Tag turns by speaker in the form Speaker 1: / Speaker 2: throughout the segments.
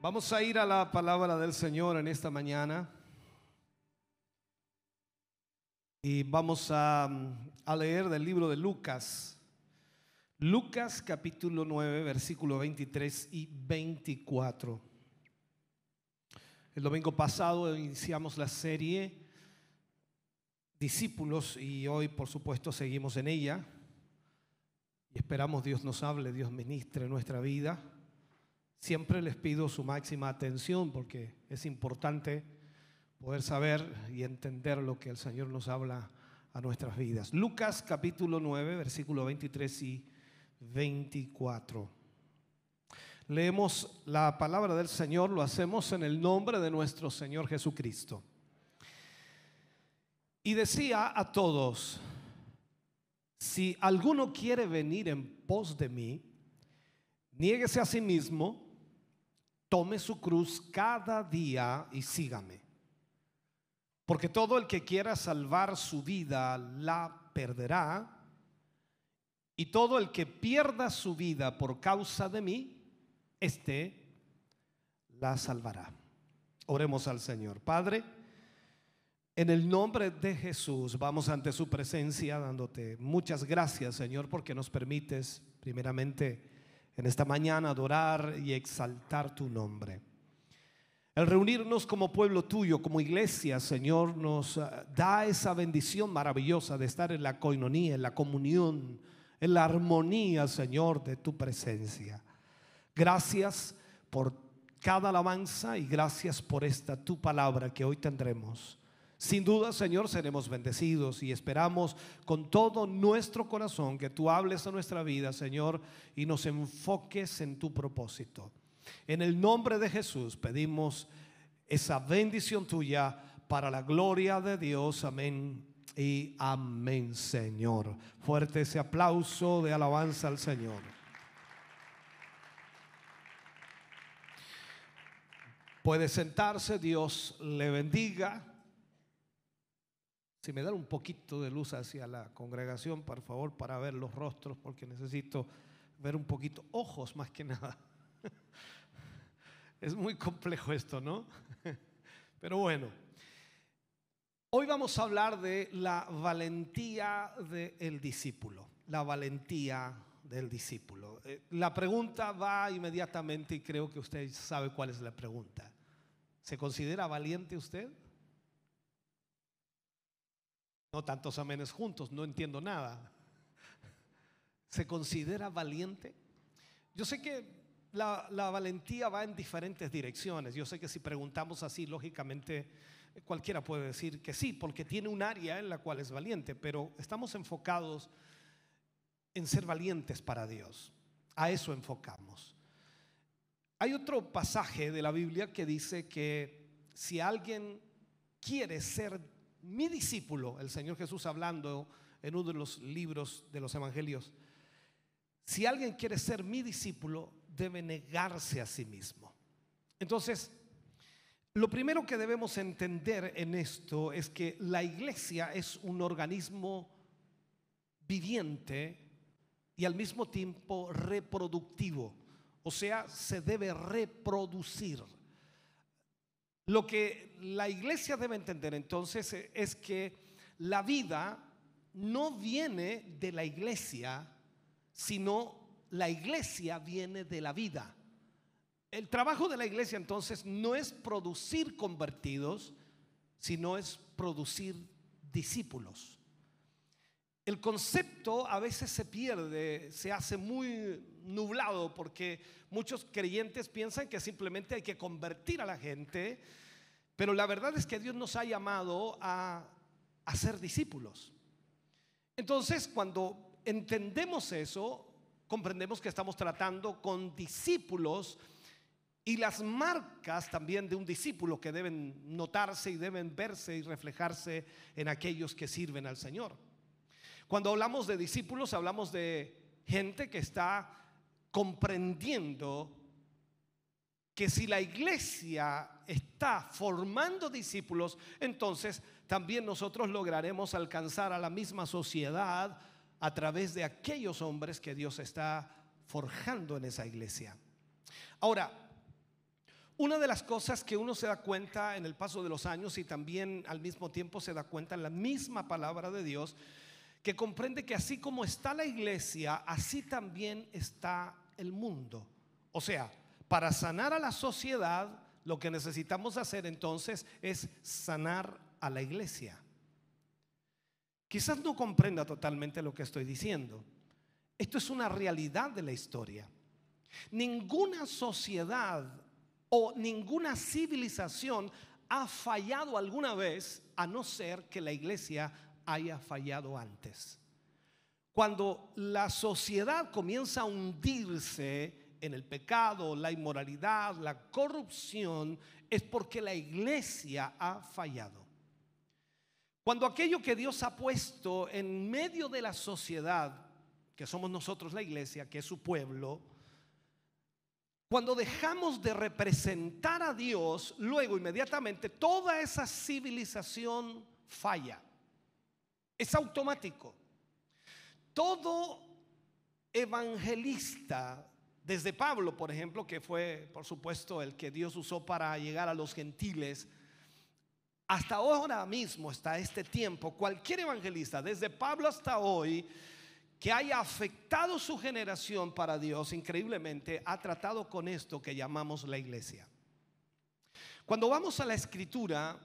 Speaker 1: Vamos a ir a la palabra del Señor en esta mañana y vamos a, leer del libro de Lucas. Lucas capítulo 9, versículo 23 y 24. El domingo pasado iniciamos la serie Discípulos y hoy por supuesto seguimos en ella y esperamos Dios nos hable, Dios ministre nuestra vida. Siempre les pido su máxima atención porque es importante poder saber y entender lo que el Señor nos habla a nuestras vidas. Lucas capítulo 9, versículo 23 y 24. Leemos la palabra del Señor, lo hacemos en el nombre de nuestro Señor Jesucristo. Y decía a todos, si alguno quiere venir en pos de mí, niéguese a sí mismo tome su cruz cada día y sígame. Porque todo el que quiera salvar su vida la perderá. Y todo el que pierda su vida por causa de mí, este la salvará. Oremos al Señor. Padre, en el nombre de Jesús vamos ante su presencia dándote muchas gracias, Señor, porque nos permites primeramente en esta mañana adorar y exaltar tu nombre. El reunirnos como pueblo tuyo, como iglesia, Señor, nos eh, da esa bendición maravillosa de estar en la coinonía, en la comunión, en la armonía, Señor, de tu presencia. Gracias por cada alabanza y gracias por esta tu palabra que hoy tendremos. Sin duda, Señor, seremos bendecidos y esperamos con todo nuestro corazón que tú hables a nuestra vida, Señor, y nos enfoques en tu propósito. En el nombre de Jesús pedimos esa bendición tuya para la gloria de Dios. Amén y amén, Señor. Fuerte ese aplauso de alabanza al Señor. Puede sentarse, Dios le bendiga. Si me dan un poquito de luz hacia la congregación, por favor, para ver los rostros, porque necesito ver un poquito, ojos más que nada. Es muy complejo esto, ¿no? Pero bueno, hoy vamos a hablar de la valentía del discípulo, la valentía del discípulo. Eh, la pregunta va inmediatamente y creo que usted sabe cuál es la pregunta. ¿Se considera valiente usted? No tantos amenes juntos, no entiendo nada. ¿Se considera valiente? Yo sé que la, valentía va en diferentes direcciones. Yo sé que si preguntamos así, lógicamente cualquiera puede decir que sí, porque tiene un área en la cual es valiente, pero estamos enfocados en ser valientes para Dios. A eso enfocamos. Hay otro pasaje de la Biblia que dice que si alguien quiere ser mi discípulo, el Señor Jesús hablando en uno de los libros de los evangelios, si alguien quiere ser mi discípulo, debe negarse a sí mismo. Entonces, lo primero que debemos entender en esto es que la iglesia es un organismo viviente y al mismo tiempo reproductivo. O sea, se debe reproducir. Lo que la iglesia debe entender entonces es que la vida no viene de la iglesia, sino la iglesia viene de la vida. El trabajo de la iglesia entonces no es producir convertidos, sino es producir discípulos. El concepto a veces se pierde, se hace muy nublado porque muchos creyentes piensan que simplemente hay que convertir a la gente, pero la verdad es que Dios nos ha llamado a, ser discípulos. Entonces, cuando entendemos eso, comprendemos que estamos tratando con discípulos y las marcas también de un discípulo que deben notarse y deben verse y reflejarse en aquellos que sirven al Señor. Cuando hablamos de discípulos, hablamos de gente que está comprendiendo que si la iglesia está formando discípulos, entonces también nosotros lograremos alcanzar a la misma sociedad a través de aquellos hombres que Dios está forjando en esa iglesia. Ahora, una de las cosas que uno se da cuenta en el paso de los años y también al mismo tiempo se da cuenta en la misma palabra de Dios, que comprende que así como está la iglesia, así también está el mundo. O sea, para sanar a la sociedad, lo que necesitamos hacer entonces es sanar a la iglesia. Quizás no comprenda totalmente lo que estoy diciendo. Esto es una realidad de la historia. Ninguna sociedad o ninguna civilización ha fallado alguna vez a no ser que la iglesia haya fallado antes. Cuando la sociedad comienza a hundirse en el pecado, la inmoralidad, la corrupción, es porque la iglesia ha fallado. Cuando aquello que Dios ha puesto en medio de la sociedad, que somos nosotros la iglesia, que es su pueblo, cuando dejamos de representar a Dios, luego inmediatamente toda esa civilización falla. Es automático. Todo evangelista desde Pablo, por ejemplo, que fue, por supuesto, el que Dios usó para llegar a los gentiles, hasta ahora mismo, hasta este tiempo, cualquier evangelista, desde Pablo hasta hoy, que haya afectado su generación para Dios, increíblemente, ha tratado con esto que llamamos la iglesia. Cuando vamos a la escritura,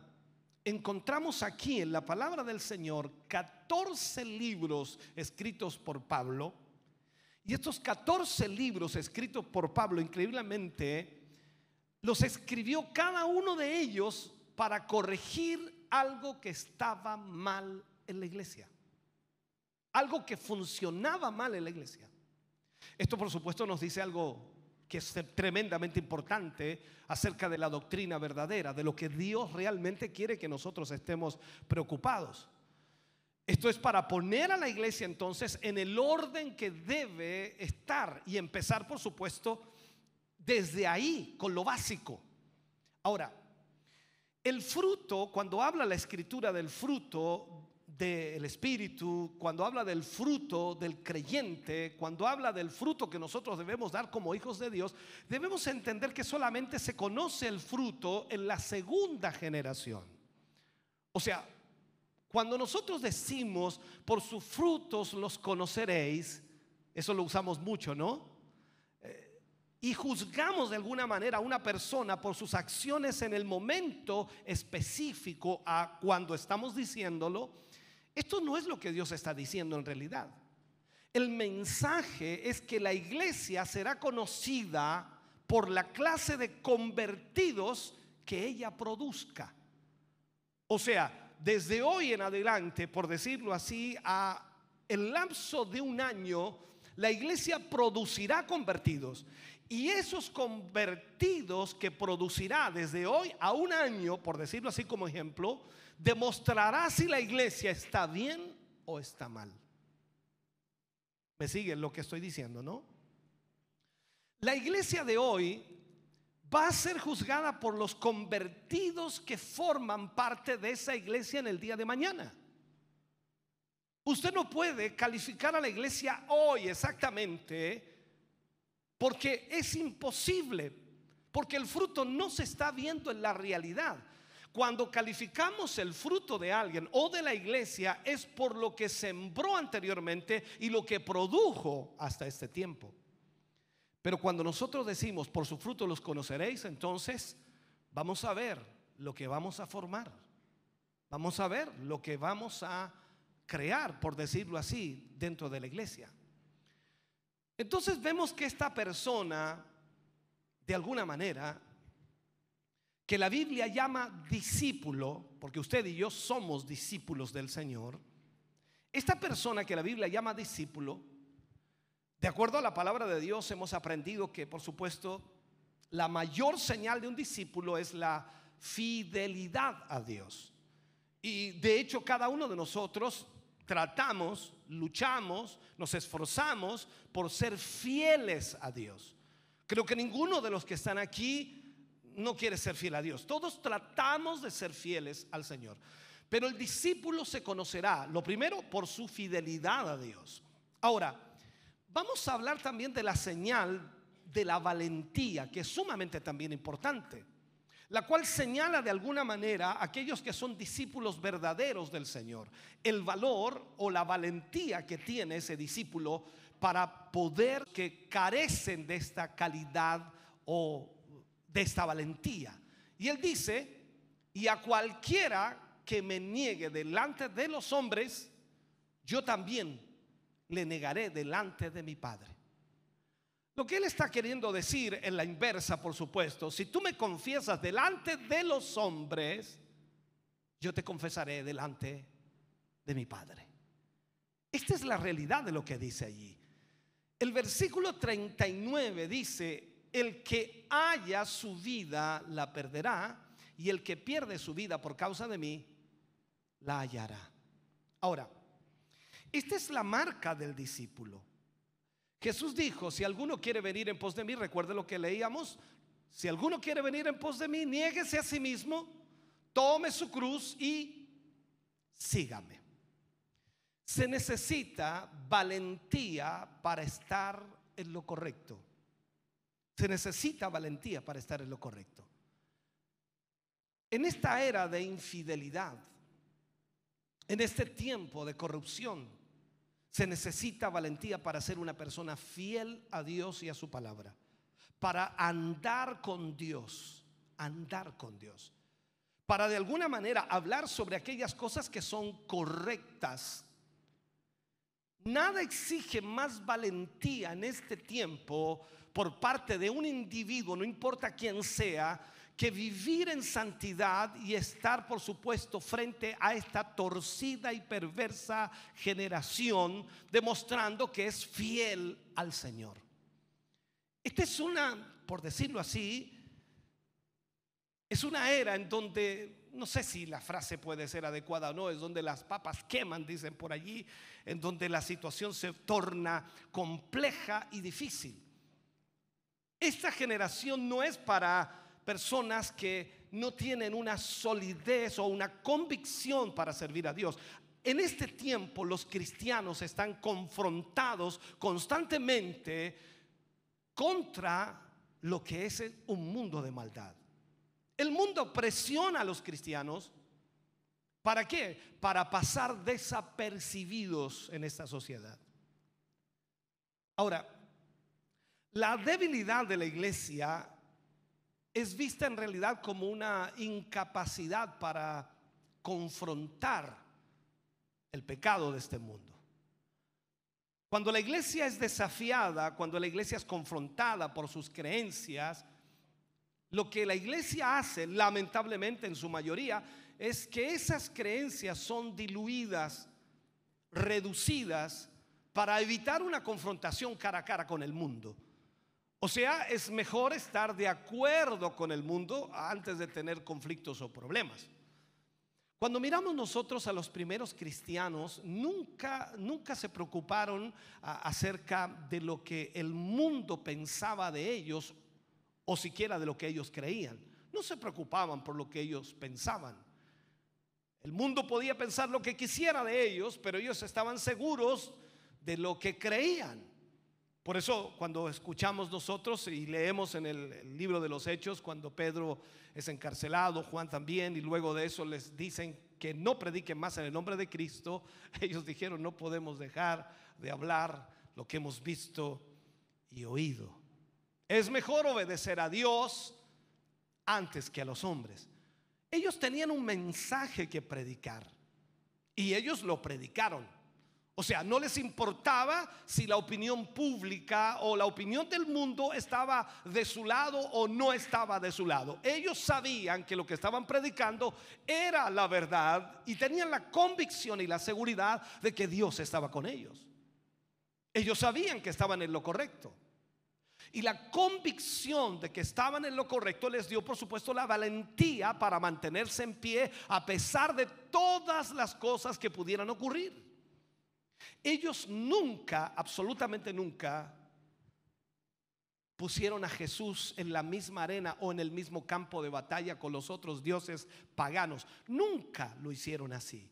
Speaker 1: encontramos aquí en la palabra del Señor 14 libros escritos por Pablo, y estos 14 libros escritos por Pablo, increíblemente, los escribió cada uno de ellos para corregir algo que estaba mal en la iglesia. Algo que funcionaba mal en la iglesia. Esto por supuesto nos dice algo que es tremendamente importante acerca de la doctrina verdadera, de lo que Dios realmente quiere que nosotros estemos preocupados. Esto es para poner a la iglesia entonces en el orden que debe estar y empezar, por supuesto, desde ahí, con lo básico. Ahora, el fruto, cuando habla la escritura del fruto del Espíritu, cuando habla del fruto del creyente, cuando habla del fruto que nosotros debemos dar como hijos de Dios, debemos entender que solamente se conoce el fruto en la segunda generación. O sea, cuando nosotros decimos, por sus frutos los conoceréis, eso lo usamos mucho, ¿no? Eh, y juzgamos de alguna manera a una persona por sus acciones en el momento específico a cuando estamos diciéndolo, esto no es lo que Dios está diciendo en realidad. El mensaje es que la iglesia será conocida por la clase de convertidos que ella produzca. O sea, desde hoy en adelante, por decirlo así, a el lapso de un año, la iglesia producirá convertidos. Y esos convertidos que producirá desde hoy a un año, por decirlo así como ejemplo, demostrará si la iglesia está bien o está mal. ¿Me siguen lo que estoy diciendo, no? La iglesia de hoy va a ser juzgada por los convertidos que forman parte de esa iglesia en el día de mañana. Usted no puede calificar a la iglesia hoy exactamente porque es imposible, porque el fruto no se está viendo en la realidad. Cuando calificamos el fruto de alguien o de la iglesia es por lo que sembró anteriormente y lo que produjo hasta este tiempo. Pero cuando nosotros decimos, por su fruto los conoceréis, entonces vamos a ver lo que vamos a formar. Vamos a ver lo que vamos a crear, por decirlo así, dentro de la iglesia. Entonces vemos que esta persona, de alguna manera, que la Biblia llama discípulo, porque usted y yo somos discípulos del Señor, esta persona que la Biblia llama discípulo, de acuerdo a la palabra de Dios hemos aprendido que, por supuesto, la mayor señal de un discípulo es la fidelidad a Dios. Y de hecho cada uno de nosotros tratamos, luchamos, nos esforzamos por ser fieles a Dios. Creo que ninguno de los que están aquí no quiere ser fiel a Dios. Todos tratamos de ser fieles al Señor. Pero el discípulo se conocerá, lo primero, por su fidelidad a Dios. Ahora, vamos a hablar también de la señal de la valentía, que es sumamente también importante, la cual señala de alguna manera a aquellos que son discípulos verdaderos del Señor, el valor o la valentía que tiene ese discípulo para poder que carecen de esta calidad o de esta valentía. Y él dice, y a cualquiera que me niegue delante de los hombres, yo también le negaré delante de mi Padre. Lo que él está queriendo decir en la inversa, por supuesto, si tú me confiesas delante de los hombres, yo te confesaré delante de mi Padre. Esta es la realidad de lo que dice allí. El versículo 39 dice, el que haya su vida la perderá y el que pierde su vida por causa de mí la hallará. Ahora, esta es la marca del discípulo. Jesús dijo, si alguno quiere venir en pos de mí, recuerde lo que leíamos, si alguno quiere venir en pos de mí, niéguese a sí mismo, tome su cruz y sígame. Se necesita valentía para estar en lo correcto. Se necesita valentía para estar en lo correcto. En esta era de infidelidad, en este tiempo de corrupción, se necesita valentía para ser una persona fiel a Dios y a su palabra, para andar con Dios, andar con Dios, para de alguna manera hablar sobre aquellas cosas que son correctas. Nada exige más valentía en este tiempo por parte de un individuo, no importa quién sea, que vivir en santidad y estar, por supuesto, frente a esta torcida y perversa generación, demostrando que es fiel al Señor. Esta es una, por decirlo así, es una era en donde, no sé si la frase puede ser adecuada o no, es donde las papas queman, dicen por allí, en donde la situación se torna compleja y difícil. Esta generación no es para personas que no tienen una solidez o una convicción para servir a Dios. En este tiempo los cristianos están confrontados constantemente contra lo que es un mundo de maldad. El mundo presiona a los cristianos. ¿Para qué? Para pasar desapercibidos en esta sociedad. Ahora, la debilidad de la iglesia es vista en realidad como una incapacidad para confrontar el pecado de este mundo. Cuando la iglesia es desafiada, cuando la iglesia es confrontada por sus creencias, lo que la iglesia hace, lamentablemente en su mayoría, es que esas creencias son diluidas, reducidas, para evitar una confrontación cara a cara con el mundo. O sea, es mejor estar de acuerdo con el mundo antes de tener conflictos o problemas. Cuando miramos nosotros a los primeros cristianos, nunca, nunca se preocuparon acerca de lo que el mundo pensaba de ellos o siquiera de lo que ellos creían. No se preocupaban por lo que ellos pensaban. El mundo podía pensar lo que quisiera de ellos, pero ellos estaban seguros de lo que creían. Por eso cuando escuchamos nosotros y leemos en el, libro de los Hechos, cuando Pedro es encarcelado, Juan también, y luego de eso les dicen que no prediquen más en el nombre de Cristo, ellos dijeron, no podemos dejar de hablar lo que hemos visto y oído. Es mejor obedecer a Dios antes que a los hombres. Ellos tenían un mensaje que predicar y ellos lo predicaron. O sea, no les importaba si la opinión pública o la opinión del mundo estaba de su lado o no estaba de su lado. Ellos sabían que lo que estaban predicando era la verdad y tenían la convicción y la seguridad de que Dios estaba con ellos. Ellos sabían que estaban en lo correcto. Y la convicción de que estaban en lo correcto les dio, por supuesto, la valentía para mantenerse en pie a pesar de todas las cosas que pudieran ocurrir. Ellos nunca, absolutamente nunca, pusieron a Jesús en la misma arena o en el mismo campo de batalla con los otros dioses paganos. Nunca lo hicieron así.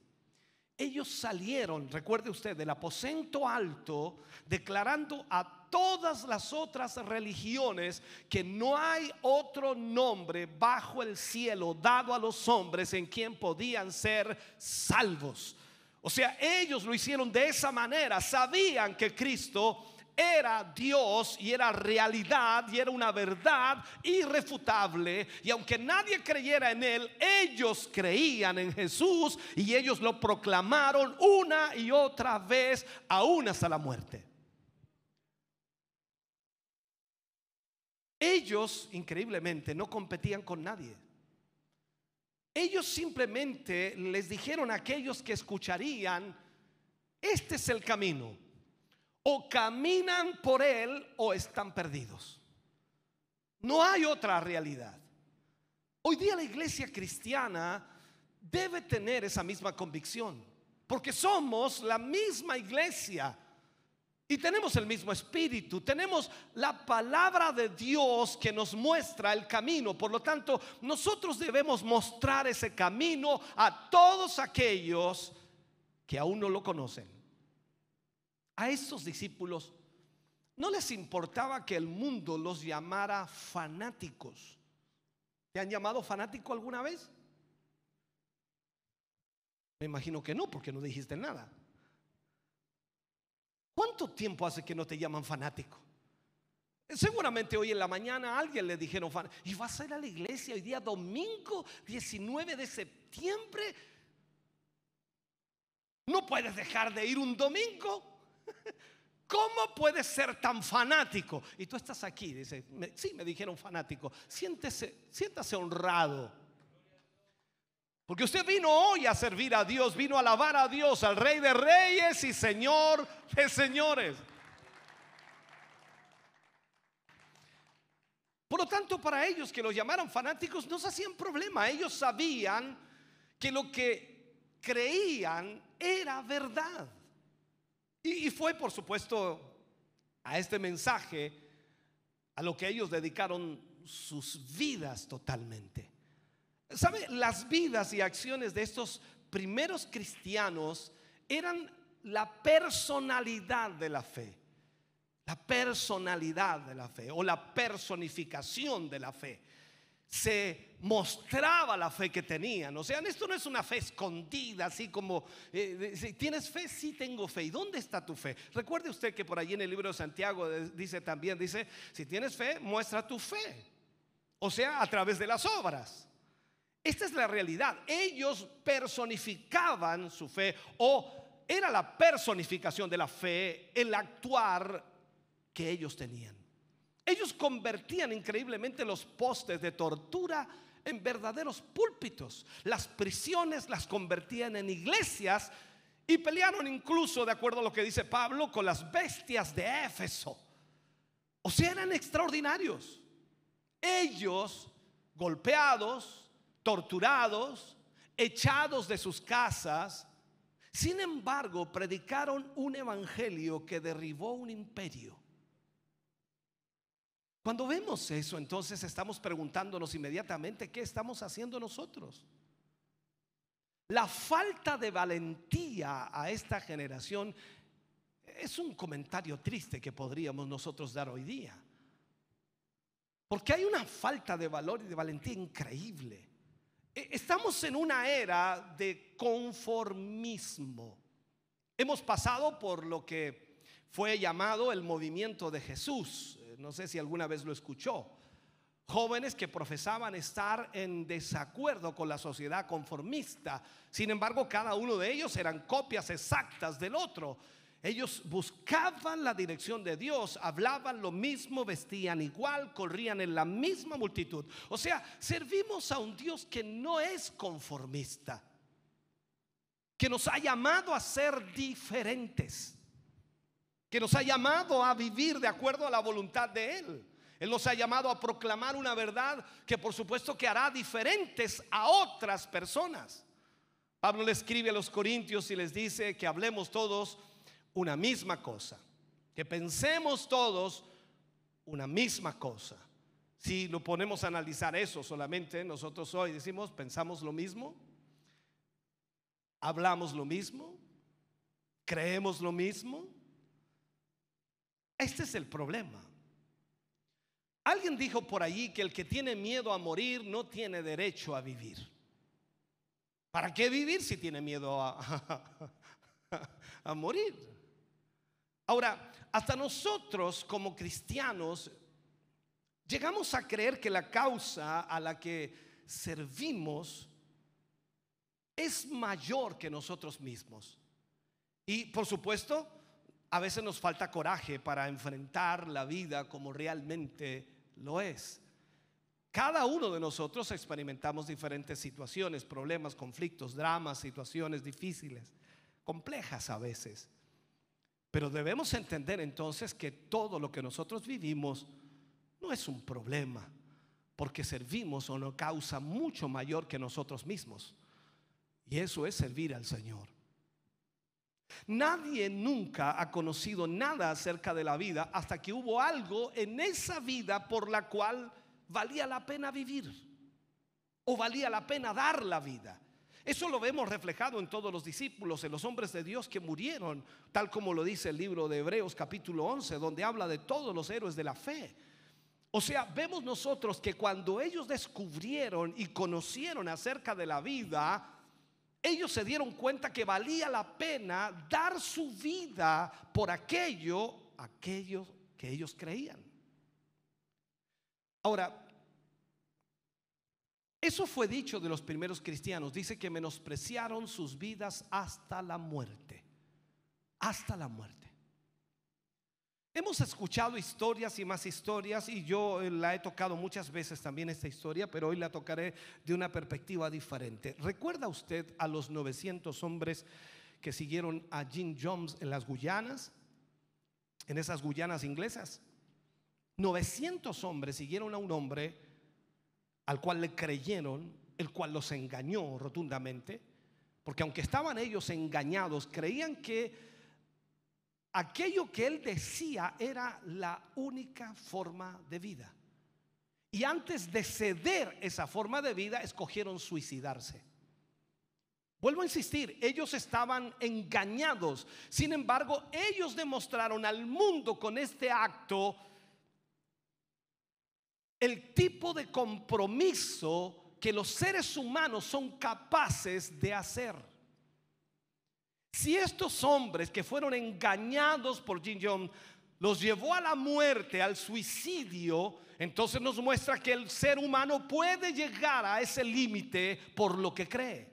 Speaker 1: Ellos salieron, recuerde usted, del aposento alto declarando a todas las otras religiones que no hay otro nombre bajo el cielo dado a los hombres en quien podían ser salvos. O sea, ellos lo hicieron de esa manera, sabían que Cristo era Dios y era realidad y era una verdad irrefutable. Y aunque nadie creyera en Él, ellos creían en Jesús y ellos lo proclamaron una y otra vez, aún hasta la muerte. Ellos, increíblemente, no competían con nadie. Ellos simplemente les dijeron a aquellos que escucharían, este es el camino o caminan por él o están perdidos. No hay otra realidad. Hoy día la iglesia cristiana debe tener esa misma convicción, porque somos la misma iglesia y tenemos el mismo espíritu, tenemos la palabra de Dios que nos muestra el camino, por lo tanto nosotros debemos mostrar ese camino a todos aquellos que aún no lo conocen a estos discípulos no les importaba que el mundo los llamara fanáticos. ¿Te han llamado fanático alguna vez? Me imagino que no, porque no dijiste nada. ¿Cuánto tiempo hace que no te llaman fanático? Seguramente hoy en la mañana alguien le dijeron, y vas a ir a la iglesia hoy día domingo 19 de septiembre. No puedes dejar de ir un domingo. ¿Cómo puedes ser tan fanático? Y tú estás aquí, dice, sí, me dijeron fanático. Siéntese, siéntase honrado. Porque usted vino hoy a servir a Dios, vino a alabar a Dios, al Rey de Reyes y Señor de Señores. Por lo tanto, para ellos que los llamaran fanáticos no se hacían problema. Ellos sabían que lo que creían era verdad. Y, fue, por supuesto, a este mensaje a lo que ellos dedicaron sus vidas totalmente. ¿Sabe? Las vidas y acciones de estos primeros cristianos eran la personalidad de la fe. La personalidad de la fe o la personificación de la fe se mostraba la fe que tenían. O sea, esto no es una fe escondida, así como, eh, si tienes fe, sí tengo fe. ¿Y dónde está tu fe? Recuerde usted que por allí en el libro de Santiago dice también, dice, si tienes fe, muestra tu fe. O sea, a través de las obras. Esta es la realidad. Ellos personificaban su fe o era la personificación de la fe el actuar que ellos tenían. Ellos convertían increíblemente los postes de tortura en verdaderos púlpitos. Las prisiones las convertían en iglesias y pelearon incluso, de acuerdo a lo que dice Pablo, con las bestias de Éfeso. O sea, eran extraordinarios. Ellos, golpeados, torturados, echados de sus casas, sin embargo, predicaron un evangelio que derribó un imperio. Cuando vemos eso, entonces estamos preguntándonos inmediatamente qué estamos haciendo nosotros. La falta de valentía a esta generación es un comentario triste que podríamos nosotros dar hoy día. Porque hay una falta de valor y de valentía increíble. E, estamos en una era de conformismo. Hemos pasado por lo que fue llamado el movimiento de Jesús no sé si alguna vez lo escuchó. Jóvenes que profesaban estar en desacuerdo con la sociedad conformista. Sin embargo, cada uno de ellos eran copias exactas del otro. Ellos buscaban la dirección de Dios, hablaban lo mismo, vestían igual, corrían en la misma multitud. O sea, servimos a un Dios que no es conformista, que nos ha llamado a ser diferentes que nos ha llamado a vivir de acuerdo a la voluntad de Él. Él nos ha llamado a proclamar una verdad que por supuesto que hará diferentes a otras personas. Pablo le escribe a los Corintios y les dice que hablemos todos una misma cosa, que pensemos todos una misma cosa. Si lo ponemos a analizar eso solamente, nosotros hoy decimos, pensamos lo mismo, hablamos lo mismo, creemos lo mismo. Este es el problema. Alguien dijo por allí que el que tiene miedo a morir no tiene derecho a vivir. ¿Para qué vivir si tiene miedo a, a, morir? Ahora, hasta nosotros como cristianos llegamos a creer que la causa a la que servimos es mayor que nosotros mismos. Y por supuesto, a veces nos falta coraje para enfrentar la vida como realmente lo es. Cada uno de nosotros experimentamos diferentes situaciones, problemas, conflictos, dramas, situaciones difíciles, complejas a veces. Pero debemos entender entonces que todo lo que nosotros vivimos no es un problema, porque servimos a una causa mucho mayor que nosotros mismos. Y eso es servir al Señor. Nadie nunca ha conocido nada acerca de la vida hasta que hubo algo en esa vida por la cual valía la pena vivir o valía la pena dar la vida. Eso lo vemos reflejado en todos los discípulos, en los hombres de Dios que murieron, tal como lo dice el libro de Hebreos capítulo 11, donde habla de todos los héroes de la fe. O sea, vemos nosotros que cuando ellos descubrieron y conocieron acerca de la vida, ellos se dieron cuenta que valía la pena dar su vida por aquello, aquello que ellos creían. Ahora, eso fue dicho de los primeros cristianos. Dice que menospreciaron sus vidas hasta la muerte. Hasta la muerte. Hemos escuchado historias y más historias y yo eh, la he tocado muchas veces también esta historia, pero hoy la tocaré de una perspectiva diferente. ¿Recuerda usted a los 900 hombres que siguieron a Jim Jones en las Guyanas? En esas Guyanas inglesas. 900 hombres siguieron a un hombre al cual le creyeron, el cual los engañó rotundamente, porque aunque estaban ellos engañados, creían que aquello que él decía era la única forma de vida. Y antes de ceder esa forma de vida, escogieron suicidarse. Vuelvo a insistir, ellos estaban engañados. Sin embargo, ellos demostraron al mundo con este acto el tipo de compromiso que los seres humanos son capaces de hacer. Si estos hombres que fueron engañados por Jin Jong los llevó a la muerte, al suicidio, entonces nos muestra que el ser humano puede llegar a ese límite por lo que cree.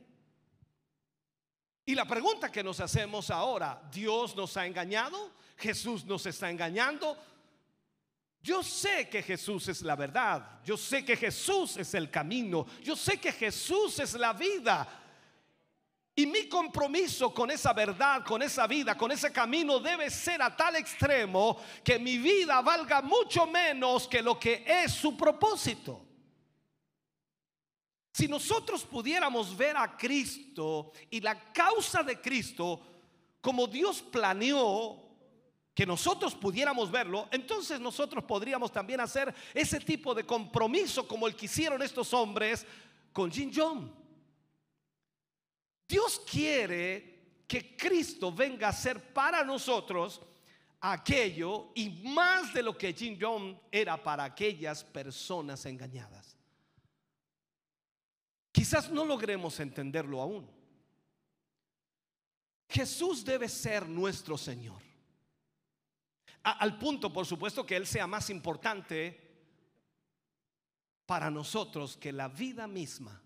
Speaker 1: Y la pregunta que nos hacemos ahora, ¿Dios nos ha engañado? ¿Jesús nos está engañando? Yo sé que Jesús es la verdad, yo sé que Jesús es el camino, yo sé que Jesús es la vida. Y mi compromiso con esa verdad, con esa vida, con ese camino debe ser a tal extremo que mi vida valga mucho menos que lo que es su propósito. Si nosotros pudiéramos ver a Cristo y la causa de Cristo como Dios planeó que nosotros pudiéramos verlo, entonces nosotros podríamos también hacer ese tipo de compromiso como el que hicieron estos hombres con Jin Jong. Dios quiere que Cristo venga a ser para nosotros aquello y más de lo que Jim Jong era para aquellas personas engañadas. Quizás no logremos entenderlo aún. Jesús debe ser nuestro Señor. Al punto, por supuesto, que Él sea más importante para nosotros que la vida misma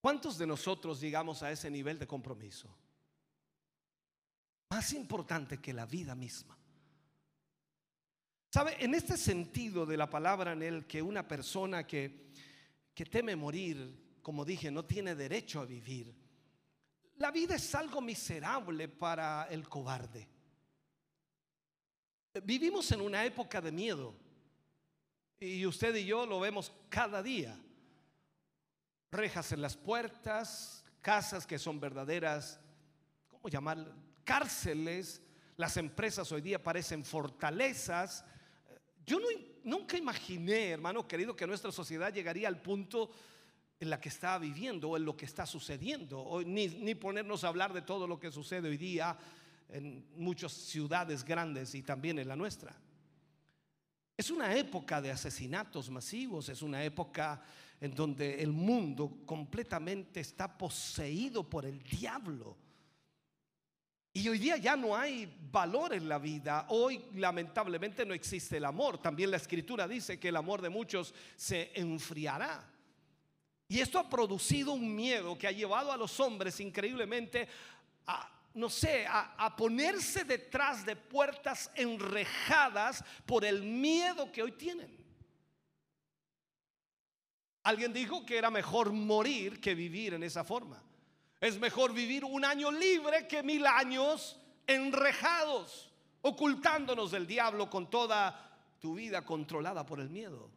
Speaker 1: ¿Cuántos de nosotros llegamos a ese nivel de compromiso? Más importante que la vida misma. ¿Sabe? En este sentido de la palabra en el que una persona que, que teme morir, como dije, no tiene derecho a vivir, la vida es algo miserable para el cobarde. Vivimos en una época de miedo y usted y yo lo vemos cada día. Rejas en las puertas, casas que son verdaderas, ¿cómo llamar? Cárceles. Las empresas hoy día parecen fortalezas. Yo nunca imaginé, hermano querido, que nuestra sociedad llegaría al punto en la que está viviendo o en lo que está sucediendo, ni, ni ponernos a hablar de todo lo que sucede hoy día en muchas ciudades grandes y también en la nuestra. Es una época de asesinatos masivos, es una época en donde el mundo completamente está poseído por el diablo. Y hoy día ya no hay valor en la vida. Hoy lamentablemente no existe el amor. También la escritura dice que el amor de muchos se enfriará. Y esto ha producido un miedo que ha llevado a los hombres increíblemente a no sé, a, ponerse detrás de puertas enrejadas por el miedo que hoy tienen. Alguien dijo que era mejor morir que vivir en esa forma. Es mejor vivir un año libre que mil años enrejados, ocultándonos del diablo con toda tu vida controlada por el miedo.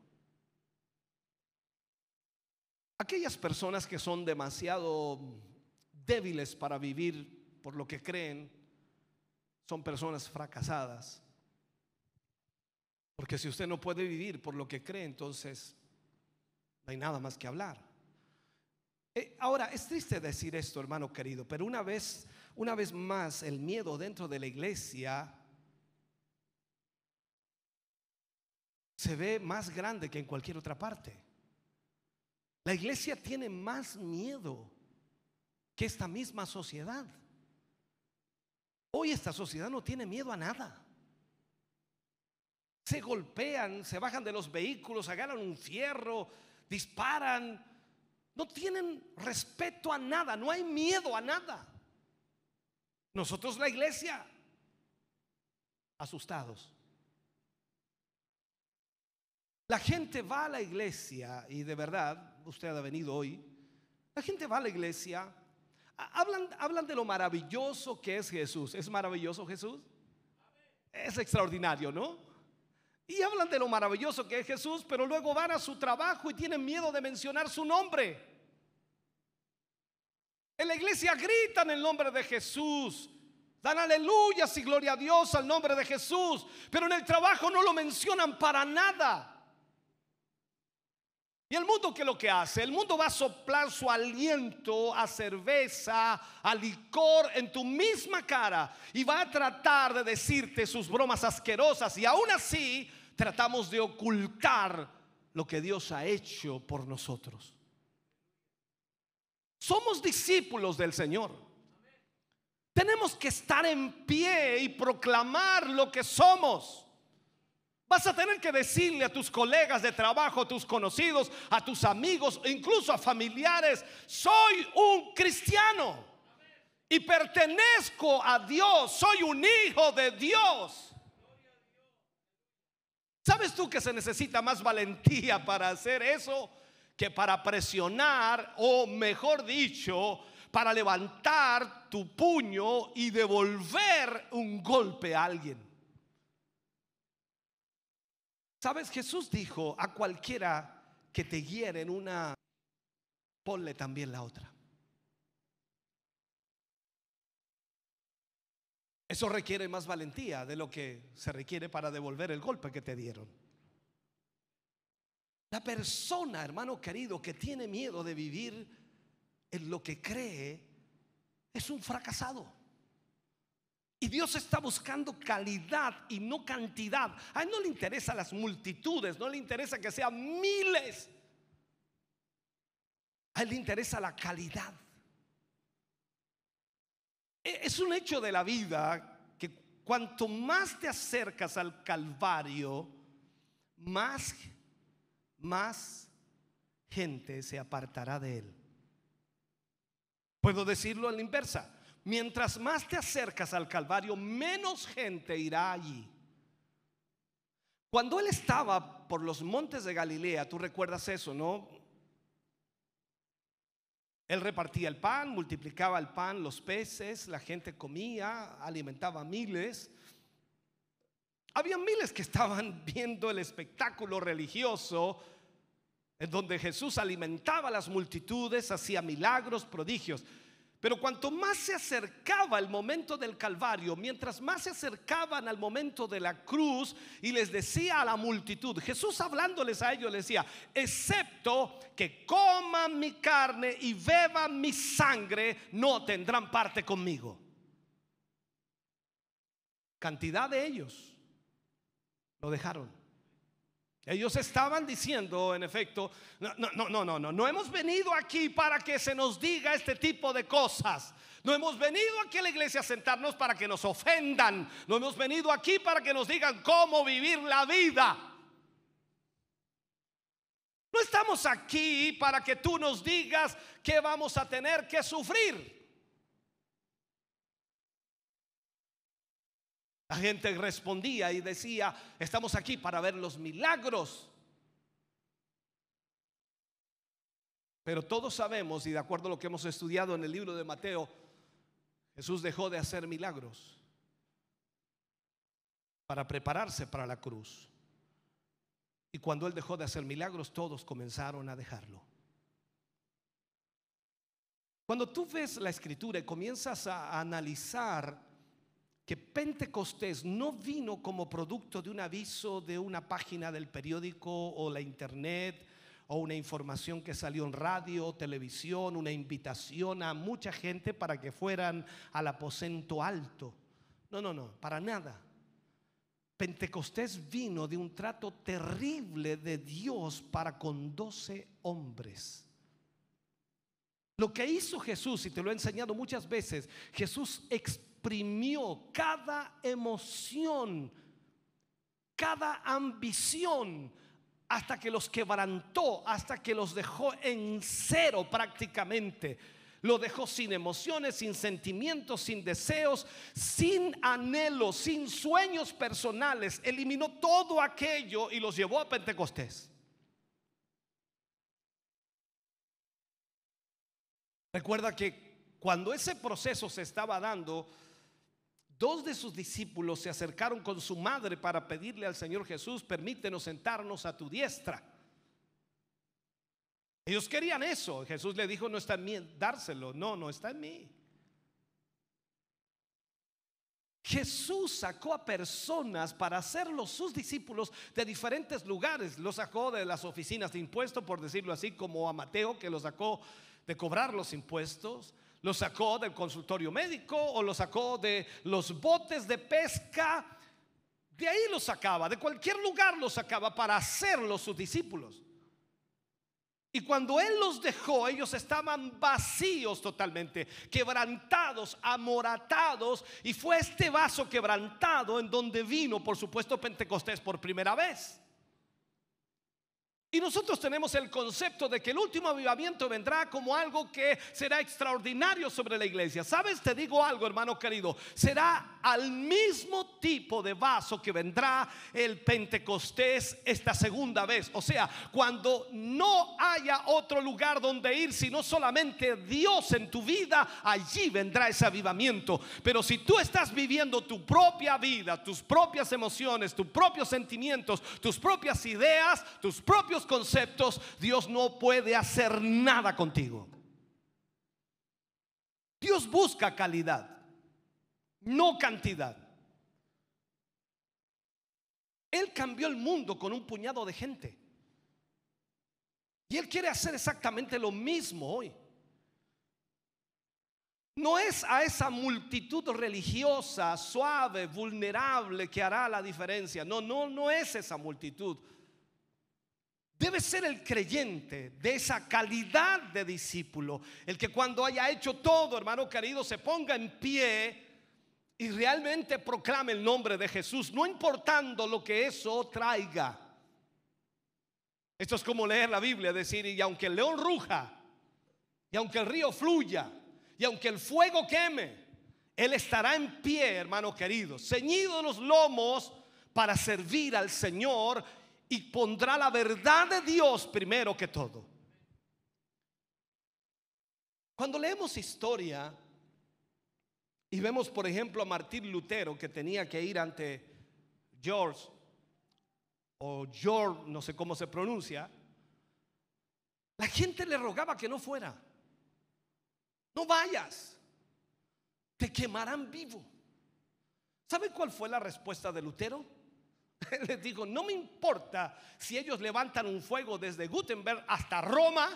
Speaker 1: Aquellas personas que son demasiado débiles para vivir por lo que creen, son personas fracasadas. Porque si usted no puede vivir por lo que cree, entonces no hay nada más que hablar. Eh, ahora, es triste decir esto, hermano querido, pero una vez, una vez más, el miedo dentro de la iglesia se ve más grande que en cualquier otra parte. La iglesia tiene más miedo que esta misma sociedad. Hoy esta sociedad no tiene miedo a nada. Se golpean, se bajan de los vehículos, agarran un fierro, disparan. No tienen respeto a nada, no hay miedo a nada. Nosotros la iglesia, asustados. La gente va a la iglesia y de verdad, usted ha venido hoy, la gente va a la iglesia Hablan, hablan de lo maravilloso que es Jesús. ¿Es maravilloso Jesús? Es extraordinario, ¿no? Y hablan de lo maravilloso que es Jesús, pero luego van a su trabajo y tienen miedo de mencionar su nombre. En la iglesia gritan el nombre de Jesús. Dan aleluyas y gloria a Dios al nombre de Jesús. Pero en el trabajo no lo mencionan para nada. ¿Y el mundo qué es lo que hace? El mundo va a soplar su aliento a cerveza, a licor en tu misma cara y va a tratar de decirte sus bromas asquerosas y aún así tratamos de ocultar lo que Dios ha hecho por nosotros. Somos discípulos del Señor. Tenemos que estar en pie y proclamar lo que somos. Vas a tener que decirle a tus colegas de trabajo, a tus conocidos, a tus amigos, incluso a familiares, soy un cristiano y pertenezco a Dios, soy un hijo de Dios. ¿Sabes tú que se necesita más valentía para hacer eso que para presionar o mejor dicho, para levantar tu puño y devolver un golpe a alguien? Sabes, Jesús dijo a cualquiera que te hiere en una, ponle también la otra. Eso requiere más valentía de lo que se requiere para devolver el golpe que te dieron. La persona, hermano querido, que tiene miedo de vivir en lo que cree, es un fracasado. Y Dios está buscando calidad y no cantidad. A él no le interesa las multitudes, no le interesa que sean miles. A él le interesa la calidad. E, es un hecho de la vida que cuanto más te acercas al Calvario, más, más gente se apartará de él. Puedo decirlo en la inversa mientras más te acercas al Calvario, menos gente irá allí. Cuando él estaba por los montes de Galilea, tú recuerdas eso, ¿no? Él repartía el pan, multiplicaba el pan, los peces, la gente comía, alimentaba a miles. Había miles que estaban viendo el espectáculo religioso en donde Jesús alimentaba a las multitudes, hacía milagros, prodigios. Pero cuanto más se acercaba el momento del Calvario, mientras más se acercaban al momento de la cruz y les decía a la multitud, Jesús hablándoles a ellos les decía, excepto que coman mi carne y beban mi sangre, no tendrán parte conmigo. Cantidad de ellos lo dejaron. Ellos estaban diciendo, en efecto, no, no, no, no, no, no hemos venido aquí para que se nos diga este tipo de cosas. No hemos venido aquí a la iglesia a sentarnos para que nos ofendan. No hemos venido aquí para que nos digan cómo vivir la vida. No estamos aquí para que tú nos digas que vamos a tener que sufrir. La gente respondía y decía, estamos aquí para ver los milagros. Pero todos sabemos, y de acuerdo a lo que hemos estudiado en el libro de Mateo, Jesús dejó de hacer milagros para prepararse para la cruz. Y cuando Él dejó de hacer milagros, todos comenzaron a dejarlo. Cuando tú ves la escritura y comienzas a analizar que Pentecostés no vino como producto de un aviso de una página del periódico o la internet o una información que salió en radio, televisión, una invitación a mucha gente para que fueran al aposento alto. No, no, no, para nada. Pentecostés vino de un trato terrible de Dios para con doce hombres. Lo que hizo Jesús, y te lo he enseñado muchas veces, Jesús exprimió cada emoción, cada ambición, hasta que los quebrantó, hasta que los dejó en cero prácticamente. Lo dejó sin emociones, sin sentimientos, sin deseos, sin anhelos, sin sueños personales. Eliminó todo aquello y los llevó a Pentecostés. Recuerda que cuando ese proceso se estaba dando, Dos de sus discípulos se acercaron con su madre para pedirle al Señor Jesús, permítenos sentarnos a tu diestra. Ellos querían eso. Jesús le dijo, no está en mí dárselo. No, no está en mí. Jesús sacó a personas para hacerlos sus discípulos de diferentes lugares. Los sacó de las oficinas de impuestos, por decirlo así, como a Mateo, que lo sacó de cobrar los impuestos lo sacó del consultorio médico o lo sacó de los botes de pesca. De ahí lo sacaba, de cualquier lugar lo sacaba para hacerlos sus discípulos. Y cuando Él los dejó, ellos estaban vacíos totalmente, quebrantados, amoratados. Y fue este vaso quebrantado en donde vino, por supuesto, Pentecostés por primera vez. Y nosotros tenemos el concepto de que el último avivamiento vendrá como algo que será extraordinario sobre la iglesia. ¿Sabes? Te digo algo, hermano querido. Será al mismo tipo de vaso que vendrá el Pentecostés esta segunda vez. O sea, cuando no haya otro lugar donde ir, sino solamente Dios en tu vida, allí vendrá ese avivamiento. Pero si tú estás viviendo tu propia vida, tus propias emociones, tus propios sentimientos, tus propias ideas, tus propios conceptos, Dios no puede hacer nada contigo. Dios busca calidad, no cantidad. Él cambió el mundo con un puñado de gente. Y Él quiere hacer exactamente lo mismo hoy. No es a esa multitud religiosa, suave, vulnerable que hará la diferencia. No, no, no es esa multitud. Debe ser el creyente de esa calidad de discípulo, el que cuando haya hecho todo, hermano querido, se ponga en pie y realmente proclame el nombre de Jesús, no importando lo que eso traiga. Esto es como leer la Biblia, decir, y aunque el león ruja, y aunque el río fluya, y aunque el fuego queme, Él estará en pie, hermano querido, ceñido los lomos para servir al Señor y pondrá la verdad de Dios primero que todo. Cuando leemos historia y vemos, por ejemplo, a Martín Lutero que tenía que ir ante George, o George, no sé cómo se pronuncia, la gente le rogaba que no fuera. No vayas, te quemarán vivo. ¿Sabe cuál fue la respuesta de Lutero? Les dijo, no me importa si ellos levantan un fuego desde Gutenberg hasta Roma.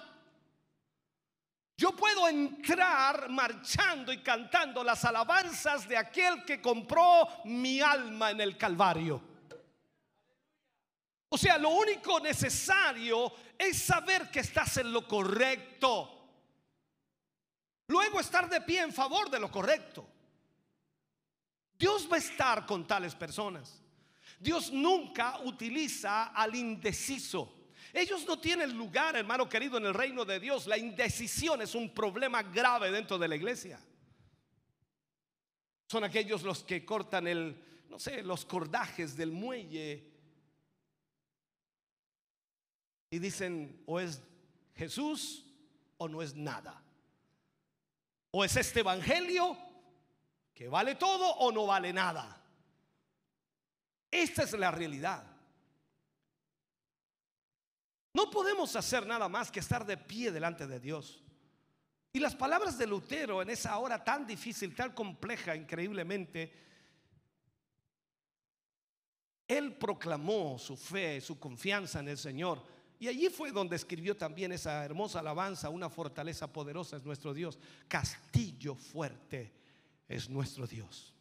Speaker 1: Yo puedo entrar marchando y cantando las alabanzas de aquel que compró mi alma en el Calvario. O sea, lo único necesario es saber que estás en lo correcto. Luego estar de pie en favor de lo correcto. Dios va a estar con tales personas. Dios nunca utiliza al indeciso. Ellos no tienen lugar, hermano querido, en el reino de Dios. La indecisión es un problema grave dentro de la iglesia. Son aquellos los que cortan el, no sé, los cordajes del muelle y dicen, o es Jesús o no es nada. O es este evangelio que vale todo o no vale nada. Esta es la realidad. No podemos hacer nada más que estar de pie delante de Dios. Y las palabras de Lutero en esa hora tan difícil, tan compleja, increíblemente, él proclamó su fe, su confianza en el Señor. Y allí fue donde escribió también esa hermosa alabanza, una fortaleza poderosa es nuestro Dios, castillo fuerte es nuestro Dios.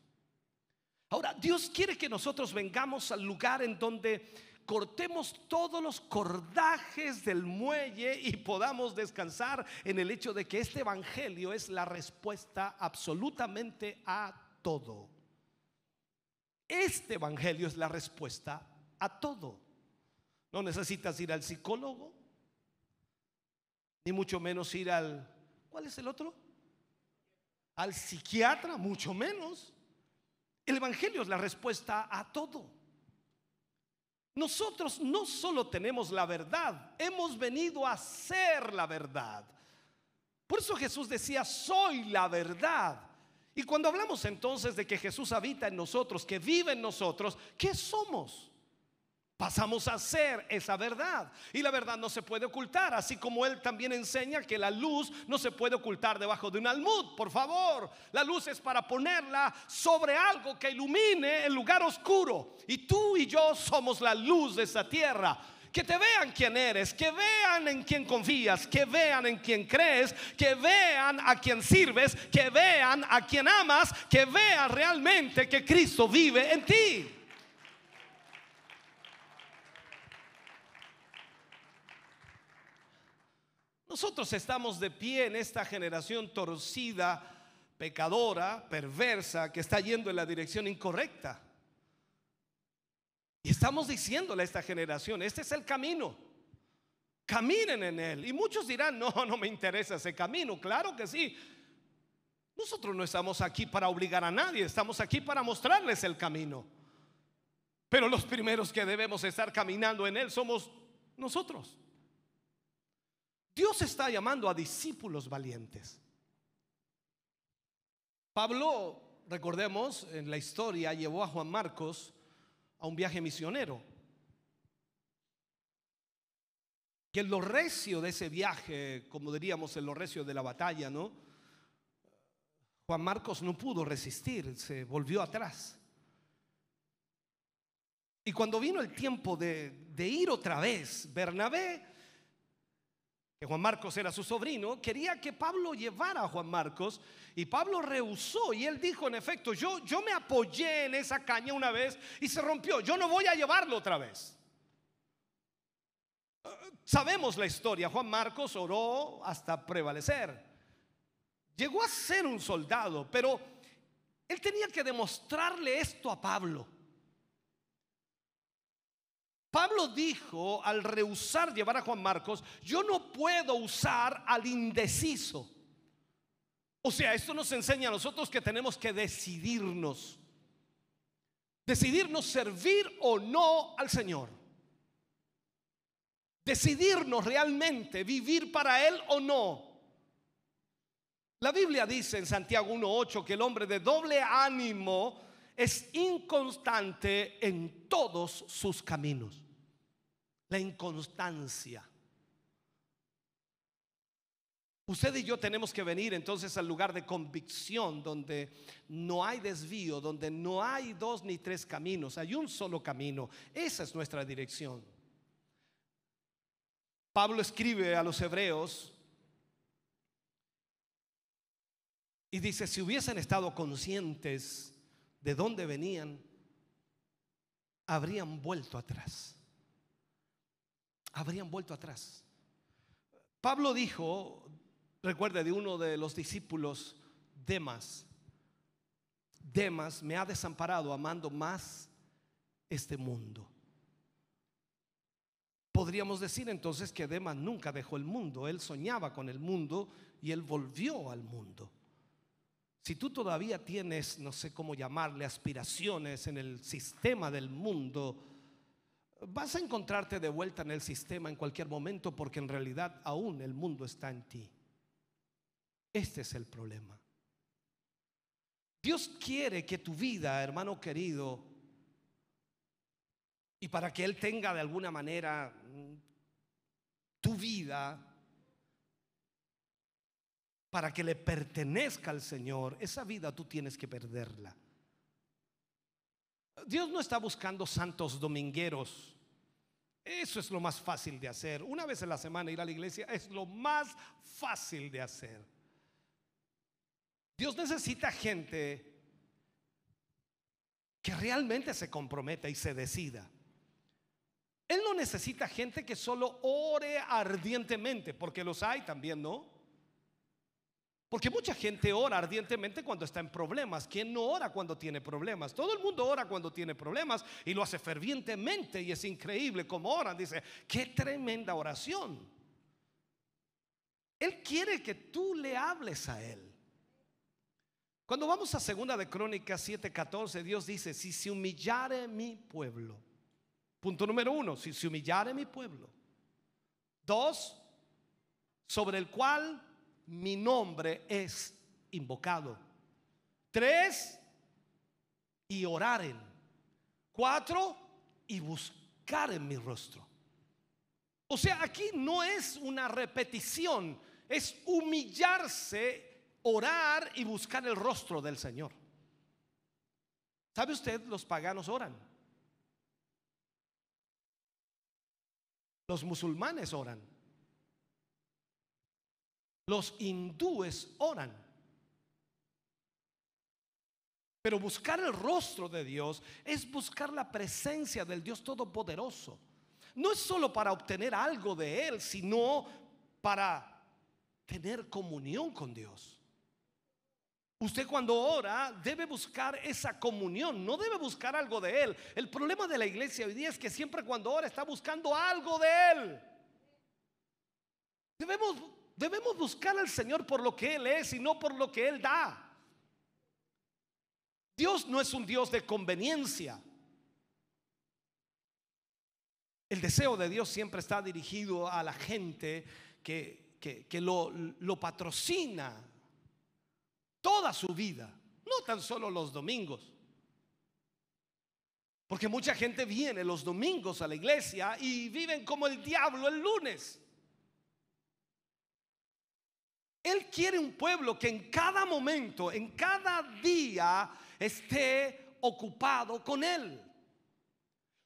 Speaker 1: Ahora, Dios quiere que nosotros vengamos al lugar en donde cortemos todos los cordajes del muelle y podamos descansar en el hecho de que este Evangelio es la respuesta absolutamente a todo. Este Evangelio es la respuesta a todo. No necesitas ir al psicólogo, ni mucho menos ir al... ¿Cuál es el otro? Al psiquiatra, mucho menos. El Evangelio es la respuesta a todo. Nosotros no solo tenemos la verdad, hemos venido a ser la verdad. Por eso Jesús decía, soy la verdad. Y cuando hablamos entonces de que Jesús habita en nosotros, que vive en nosotros, ¿qué somos? Pasamos a ser esa verdad. Y la verdad no se puede ocultar, así como Él también enseña que la luz no se puede ocultar debajo de un almud. Por favor, la luz es para ponerla sobre algo que ilumine el lugar oscuro. Y tú y yo somos la luz de esa tierra. Que te vean quién eres, que vean en quién confías, que vean en quién crees, que vean a quién sirves, que vean a quién amas, que vean realmente que Cristo vive en ti. Nosotros estamos de pie en esta generación torcida, pecadora, perversa, que está yendo en la dirección incorrecta. Y estamos diciéndole a esta generación, este es el camino. Caminen en él. Y muchos dirán, no, no me interesa ese camino. Claro que sí. Nosotros no estamos aquí para obligar a nadie, estamos aquí para mostrarles el camino. Pero los primeros que debemos estar caminando en él somos nosotros. Dios está llamando a discípulos valientes. Pablo, recordemos, en la historia llevó a Juan Marcos a un viaje misionero. Que en lo recio de ese viaje, como diríamos en lo recio de la batalla, ¿no? Juan Marcos no pudo resistir, se volvió atrás. Y cuando vino el tiempo de, de ir otra vez, Bernabé Juan Marcos era su sobrino, quería que Pablo llevara a Juan Marcos y Pablo rehusó y él dijo, en efecto, yo, yo me apoyé en esa caña una vez y se rompió, yo no voy a llevarlo otra vez. Sabemos la historia, Juan Marcos oró hasta prevalecer. Llegó a ser un soldado, pero él tenía que demostrarle esto a Pablo. Pablo dijo al rehusar llevar a Juan Marcos, yo no puedo usar al indeciso. O sea, esto nos enseña a nosotros que tenemos que decidirnos. Decidirnos servir o no al Señor. Decidirnos realmente vivir para Él o no. La Biblia dice en Santiago 1.8 que el hombre de doble ánimo es inconstante en todos sus caminos. La inconstancia. Usted y yo tenemos que venir entonces al lugar de convicción donde no hay desvío, donde no hay dos ni tres caminos, hay un solo camino. Esa es nuestra dirección. Pablo escribe a los hebreos y dice, si hubiesen estado conscientes de dónde venían, habrían vuelto atrás. Habrían vuelto atrás. Pablo dijo, Recuerde de uno de los discípulos, Demas. Demas me ha desamparado amando más este mundo. Podríamos decir entonces que Demas nunca dejó el mundo, él soñaba con el mundo y él volvió al mundo. Si tú todavía tienes, no sé cómo llamarle, aspiraciones en el sistema del mundo, vas a encontrarte de vuelta en el sistema en cualquier momento porque en realidad aún el mundo está en ti. Este es el problema. Dios quiere que tu vida, hermano querido, y para que Él tenga de alguna manera mm, tu vida, para que le pertenezca al Señor, esa vida tú tienes que perderla. Dios no está buscando santos domingueros. Eso es lo más fácil de hacer. Una vez en la semana ir a la iglesia es lo más fácil de hacer. Dios necesita gente que realmente se comprometa y se decida. Él no necesita gente que solo ore ardientemente, porque los hay también, ¿no? Porque mucha gente ora ardientemente cuando está en problemas. ¿Quién no ora cuando tiene problemas? Todo el mundo ora cuando tiene problemas y lo hace fervientemente y es increíble como oran. Dice, qué tremenda oración. Él quiere que tú le hables a Él. Cuando vamos a segunda de Crónicas 7:14, Dios dice, si se humillare mi pueblo. Punto número uno, si se humillare mi pueblo. Dos, sobre el cual mi nombre es invocado. Tres, y oraren. Cuatro, y buscar en mi rostro. O sea, aquí no es una repetición, es humillarse orar y buscar el rostro del Señor. ¿Sabe usted? Los paganos oran. Los musulmanes oran. Los hindúes oran. Pero buscar el rostro de Dios es buscar la presencia del Dios Todopoderoso. No es solo para obtener algo de Él, sino para tener comunión con Dios. Usted cuando ora debe buscar esa comunión, no debe buscar algo de Él. El problema de la iglesia hoy día es que siempre cuando ora está buscando algo de Él. Debemos, debemos buscar al Señor por lo que Él es y no por lo que Él da. Dios no es un Dios de conveniencia. El deseo de Dios siempre está dirigido a la gente que, que, lo, lo patrocina, toda su vida, no tan solo los domingos. Porque mucha gente viene los domingos a la iglesia y viven como el diablo el lunes. Él quiere un pueblo que en cada momento, en cada día, esté ocupado con Él.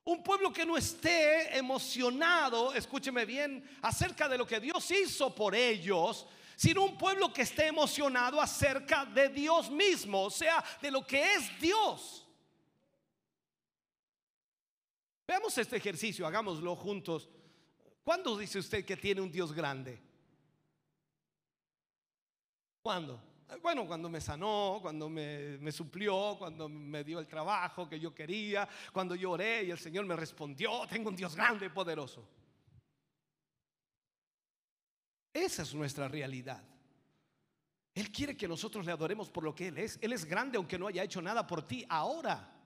Speaker 1: Un pueblo que no esté emocionado, escúcheme bien, acerca de lo que Dios hizo por ellos, sino un pueblo que esté emocionado acerca de Dios mismo, o sea, de lo que es Dios. Veamos este ejercicio, hagámoslo juntos. ¿Cuándo dice usted que tiene un Dios grande? ¿Cuándo? Bueno, cuando me sanó, cuando me, me, suplió, cuando me dio el trabajo que yo quería, cuando yo oré y el Señor me respondió, tengo un Dios grande y poderoso. Esa es nuestra realidad. Él quiere que nosotros le adoremos por lo que Él es. Él es grande aunque no haya hecho nada por ti ahora.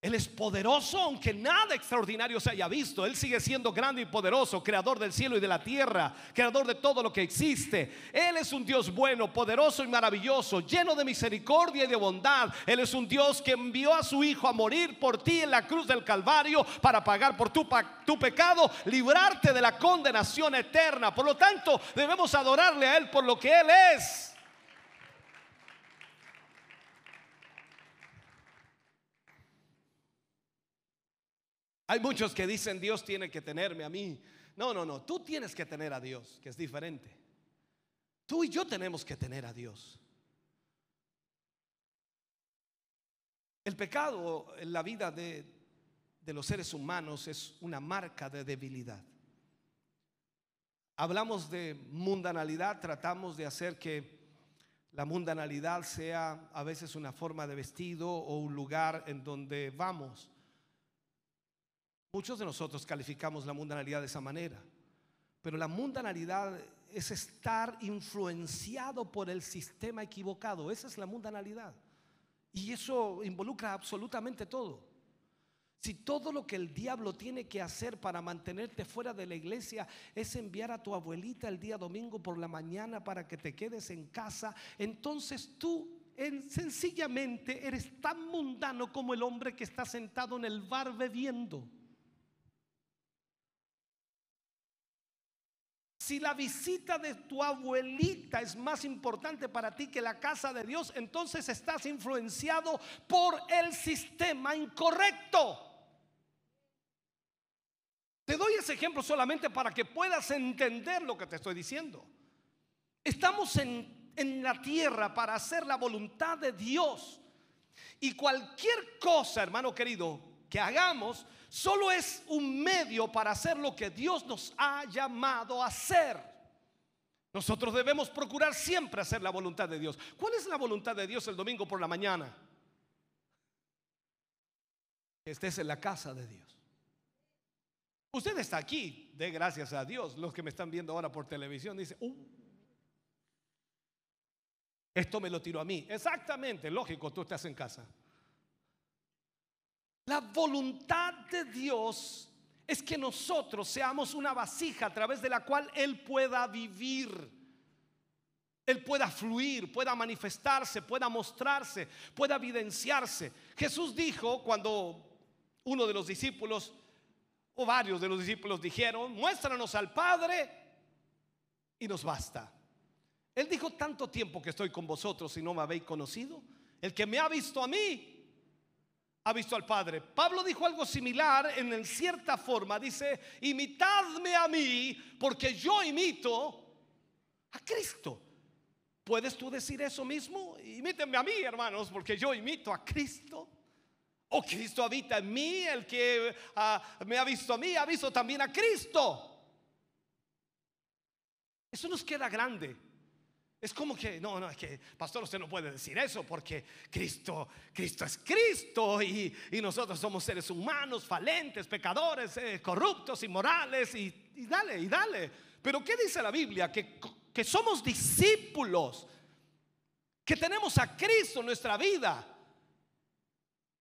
Speaker 1: Él es poderoso aunque nada extraordinario se haya visto. Él sigue siendo grande y poderoso, creador del cielo y de la tierra, creador de todo lo que existe. Él es un Dios bueno, poderoso y maravilloso, lleno de misericordia y de bondad. Él es un Dios que envió a su Hijo a morir por ti en la cruz del Calvario para pagar por tu, tu pecado, librarte de la condenación eterna. Por lo tanto, debemos adorarle a Él por lo que Él es. Hay muchos que dicen Dios tiene que tenerme a mí. No, no, no, tú tienes que tener a Dios, que es diferente. Tú y yo tenemos que tener a Dios. El pecado en la vida de, de los seres humanos es una marca de debilidad. Hablamos de mundanalidad, tratamos de hacer que la mundanalidad sea a veces una forma de vestido o un lugar en donde vamos. Muchos de nosotros calificamos la mundanalidad de esa manera, pero la mundanalidad es estar influenciado por el sistema equivocado. Esa es la mundanalidad. Y eso involucra absolutamente todo. Si todo lo que el diablo tiene que hacer para mantenerte fuera de la iglesia es enviar a tu abuelita el día domingo por la mañana para que te quedes en casa, entonces tú sencillamente eres tan mundano como el hombre que está sentado en el bar bebiendo. Si la visita de tu abuelita es más importante para ti que la casa de Dios, entonces estás influenciado por el sistema incorrecto. Te doy ese ejemplo solamente para que puedas entender lo que te estoy diciendo. Estamos en, en la tierra para hacer la voluntad de Dios. Y cualquier cosa, hermano querido, que hagamos, solo es un medio para hacer lo que Dios nos ha llamado a hacer. Nosotros debemos procurar siempre hacer la voluntad de Dios. ¿Cuál es la voluntad de Dios el domingo por la mañana? Estés en la casa de Dios. Usted está aquí, de gracias a Dios. Los que me están viendo ahora por televisión dicen, uh, esto me lo tiró a mí. Exactamente, lógico, tú estás en casa. La voluntad de Dios es que nosotros seamos una vasija a través de la cual Él pueda vivir. Él pueda fluir, pueda manifestarse, pueda mostrarse, pueda evidenciarse. Jesús dijo cuando uno de los discípulos o varios de los discípulos dijeron, muéstranos al Padre y nos basta. Él dijo, tanto tiempo que estoy con vosotros y no me habéis conocido. El que me ha visto a mí, ha visto al Padre. Pablo dijo algo similar en cierta forma. Dice, imitadme a mí porque yo imito a Cristo. ¿Puedes tú decir eso mismo? Imítenme a mí, hermanos, porque yo imito a Cristo. O Cristo habita en mí, el que ah, me ha visto a mí, ha visto también a Cristo. Eso nos queda grande. Es como que, no, no, es que, pastor, usted no puede decir eso porque Cristo, Cristo es Cristo y, nosotros somos seres humanos, falentes, pecadores, eh, corruptos, inmorales y, y dale, y dale. Pero ¿qué dice la Biblia? Que, que somos discípulos, que tenemos a Cristo en nuestra vida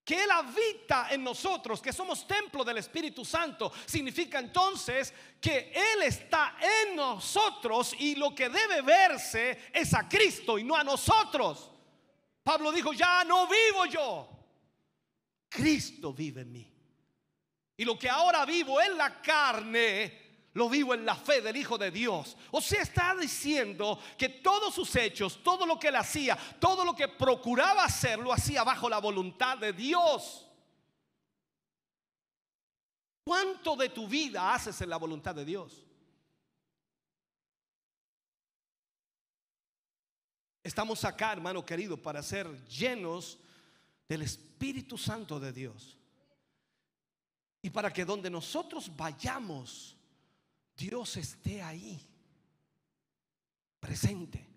Speaker 1: que Él habita en nosotros, que somos templo del Espíritu Santo, significa entonces que Él está en nosotros y lo que debe verse es a Cristo y no a nosotros. Pablo dijo, ya no vivo yo, Cristo vive en mí. Y lo que ahora vivo en la carne, lo vivo en la fe del Hijo de Dios. O sea, está diciendo que todos sus hechos, todo lo que él hacía, todo lo que procuraba hacer, lo hacía bajo la voluntad de Dios. ¿Cuánto de tu vida haces en la voluntad de Dios? Estamos acá, hermano querido, para ser llenos del Espíritu Santo de Dios. Y para que donde nosotros vayamos, Dios esté ahí, presente.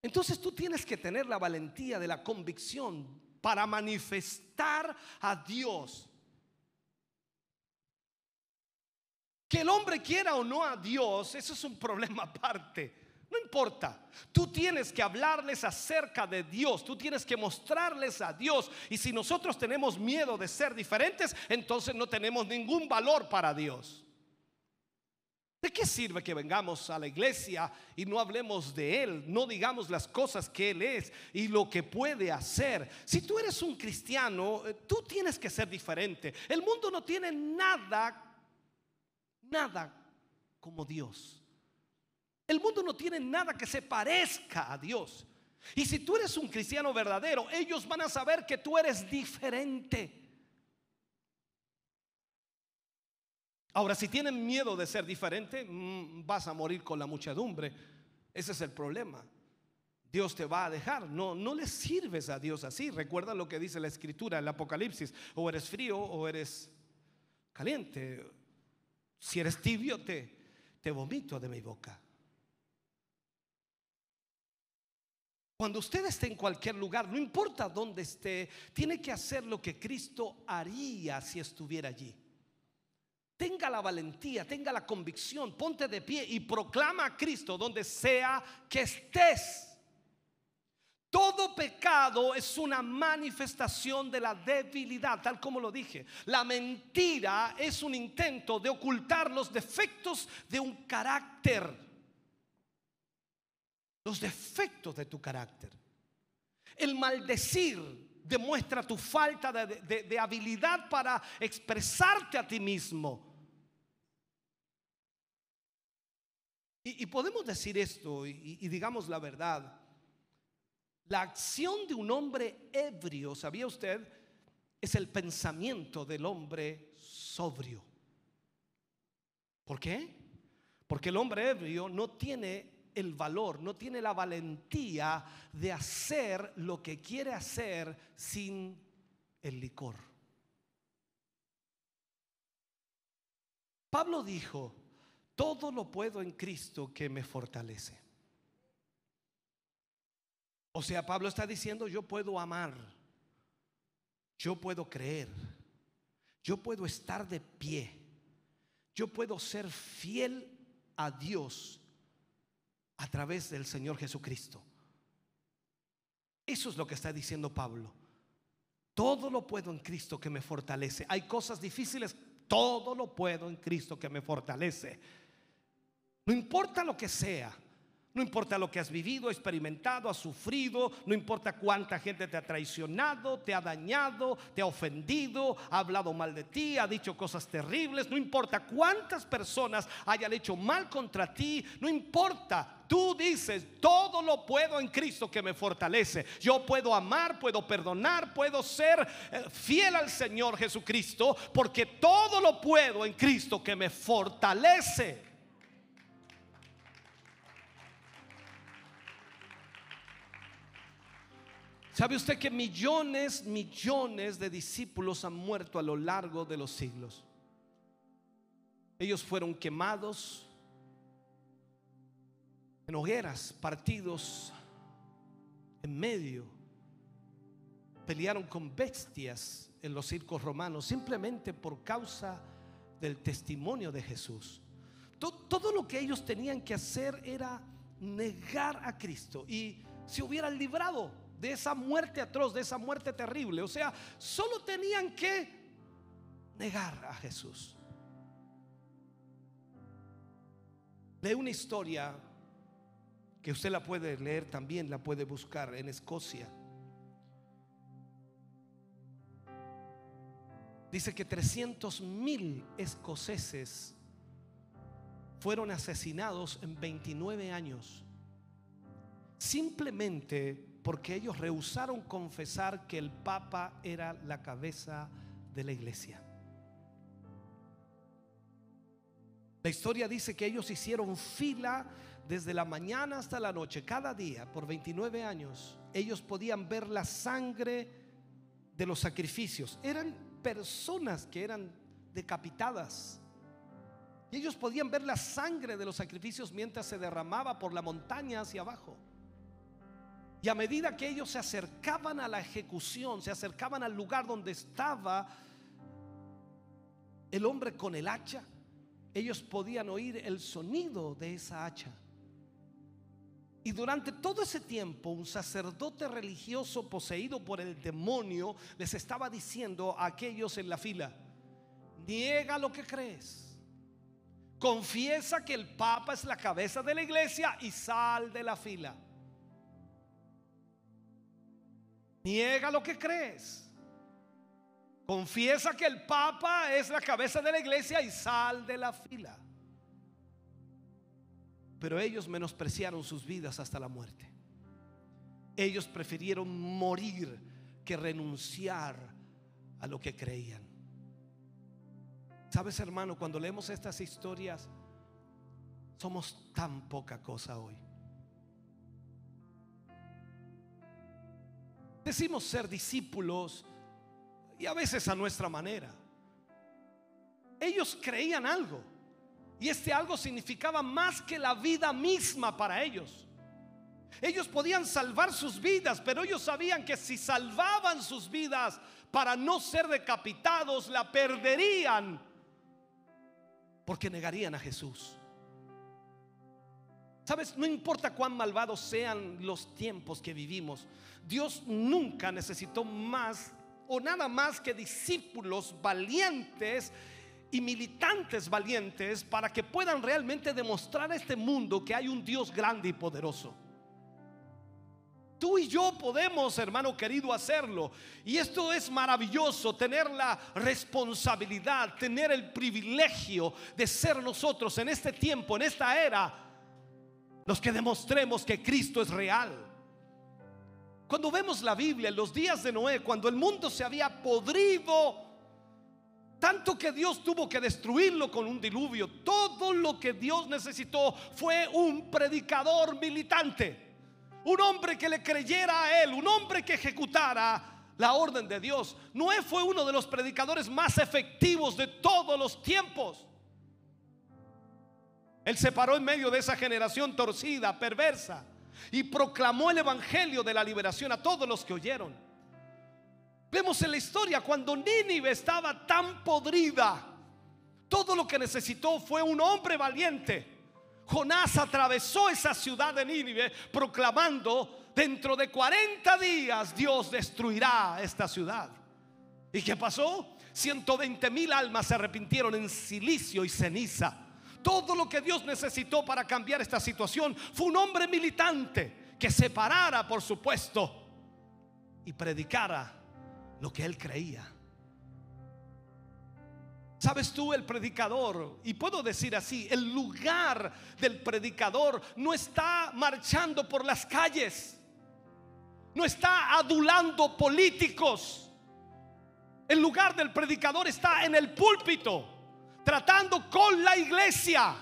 Speaker 1: Entonces tú tienes que tener la valentía de la convicción para manifestar a Dios. Que el hombre quiera o no a Dios, eso es un problema aparte. No importa. Tú tienes que hablarles acerca de Dios. Tú tienes que mostrarles a Dios. Y si nosotros tenemos miedo de ser diferentes, entonces no tenemos ningún valor para Dios. ¿De qué sirve que vengamos a la iglesia y no hablemos de Él? No digamos las cosas que Él es y lo que puede hacer. Si tú eres un cristiano, eh, tú tienes que ser diferente. El mundo no tiene nada, nada como Dios. El mundo no tiene nada que se parezca a Dios. Y si tú eres un cristiano verdadero, ellos van a saber que tú eres diferente. Ahora, si tienen miedo de ser diferente, mm, vas a morir con la muchedumbre. Ese es el problema. Dios te va a dejar. No, no le sirves a Dios así. Recuerda lo que dice la escritura, el Apocalipsis. O eres frío o eres caliente. Si eres tibio, te, te vomito de mi boca. Cuando usted esté en cualquier lugar, no importa dónde esté, tiene que hacer lo que Cristo haría si estuviera allí. Tenga la valentía, tenga la convicción, ponte de pie y proclama a Cristo donde sea que estés. Todo pecado es una manifestación de la debilidad, tal como lo dije. La mentira es un intento de ocultar los defectos de un carácter. Los defectos de tu carácter. El maldecir demuestra tu falta de, habilidad para expresarte a ti mismo. Y, podemos decir esto y, digamos la verdad. La acción de un hombre ebrio, ¿sabía usted? Es el pensamiento del hombre sobrio. ¿Por qué? Porque el hombre ebrio no tiene el valor, no tiene la valentía de hacer lo que quiere hacer sin el licor. Pablo dijo, todo lo puedo en Cristo que me fortalece. O sea, Pablo está diciendo, yo puedo amar, yo puedo creer, yo puedo estar de pie, yo puedo ser fiel a Dios a través del Señor Jesucristo. Eso es lo que está diciendo Pablo. Todo lo puedo en Cristo que me fortalece. Hay cosas difíciles, todo lo puedo en Cristo que me fortalece. No importa lo que sea. No importa lo que has vivido, experimentado, has sufrido, no importa cuánta gente te ha traicionado, te ha dañado, te ha ofendido, ha hablado mal de ti, ha dicho cosas terribles, no importa cuántas personas hayan hecho mal contra ti, no importa. Tú dices, todo lo puedo en Cristo que me fortalece. Yo puedo amar, puedo perdonar, puedo ser eh, fiel al Señor Jesucristo, porque todo lo puedo en Cristo que me fortalece. ¿Sabe usted que millones, millones de discípulos han muerto a lo largo de los siglos? Ellos fueron quemados en hogueras, partidos en medio. Pelearon con bestias en los circos romanos simplemente por causa del testimonio de Jesús. Todo, lo que ellos tenían que hacer era negar a Cristo y se hubieran librado de esa muerte atroz, de esa muerte terrible. O sea, solo tenían que negar a Jesús. Lee una historia que usted la puede leer también, la puede buscar en Escocia. Dice que 300 mil escoceses fueron asesinados en 29 años. Simplemente porque ellos rehusaron confesar que el Papa era la cabeza de la iglesia. La historia dice que ellos hicieron fila desde la mañana hasta la noche, cada día, por 29 años. Ellos podían ver la sangre de los sacrificios. Eran personas que eran decapitadas. Y ellos podían ver la sangre de los sacrificios mientras se derramaba por la montaña hacia abajo. Y a medida que ellos se acercaban a la ejecución, se acercaban al lugar donde estaba el hombre con el hacha, ellos podían oír el sonido de esa hacha. Y durante todo ese tiempo un sacerdote religioso poseído por el demonio les estaba diciendo a aquellos en la fila, niega lo que crees. Confiesa que el Papa es la cabeza de la iglesia y sal de la fila. Niega lo que crees. Confiesa que el Papa es la cabeza de la iglesia y sal de la fila. Pero ellos menospreciaron sus vidas hasta la muerte. Ellos prefirieron morir que renunciar a lo que creían. Sabes, hermano, cuando leemos estas historias, somos tan poca cosa hoy. Decimos ser discípulos y a veces a nuestra manera. Ellos creían algo. Y este algo significaba más que la vida misma para ellos. Ellos podían salvar sus vidas, pero ellos sabían que si salvaban sus vidas para no ser decapitados, la perderían porque negarían a Jesús. Sabes, no importa cuán malvados sean los tiempos que vivimos, Dios nunca necesitó más o nada más que discípulos valientes y militantes valientes para que puedan realmente demostrar a este mundo que hay un Dios grande y poderoso. Tú y yo podemos, hermano querido, hacerlo. Y esto es maravilloso, tener la responsabilidad, tener el privilegio de ser nosotros en este tiempo, en esta era, los que demostremos que Cristo es real. Cuando vemos la Biblia en los días de Noé, cuando el mundo se había podrido, tanto que Dios tuvo que destruirlo con un diluvio. Todo lo que Dios necesitó fue un predicador militante. Un hombre que le creyera a él, un hombre que ejecutara la orden de Dios. Noé fue uno de los predicadores más efectivos de todos los tiempos. Él se paró en medio de esa generación torcida, perversa, y proclamó el evangelio de la liberación a todos los que oyeron. Vemos en la historia cuando Nínive estaba tan podrida, todo lo que necesitó fue un hombre valiente. Jonás atravesó esa ciudad de Nínive proclamando, dentro de 40 días Dios destruirá esta ciudad. ¿Y qué pasó? 120 mil almas se arrepintieron en silicio y ceniza. Todo lo que Dios necesitó para cambiar esta situación fue un hombre militante que se parara, por supuesto, y predicara lo que él creía. ¿Sabes tú el predicador? Y puedo decir así, el lugar del predicador no está marchando por las calles, no está adulando políticos. El lugar del predicador está en el púlpito, tratando con la iglesia.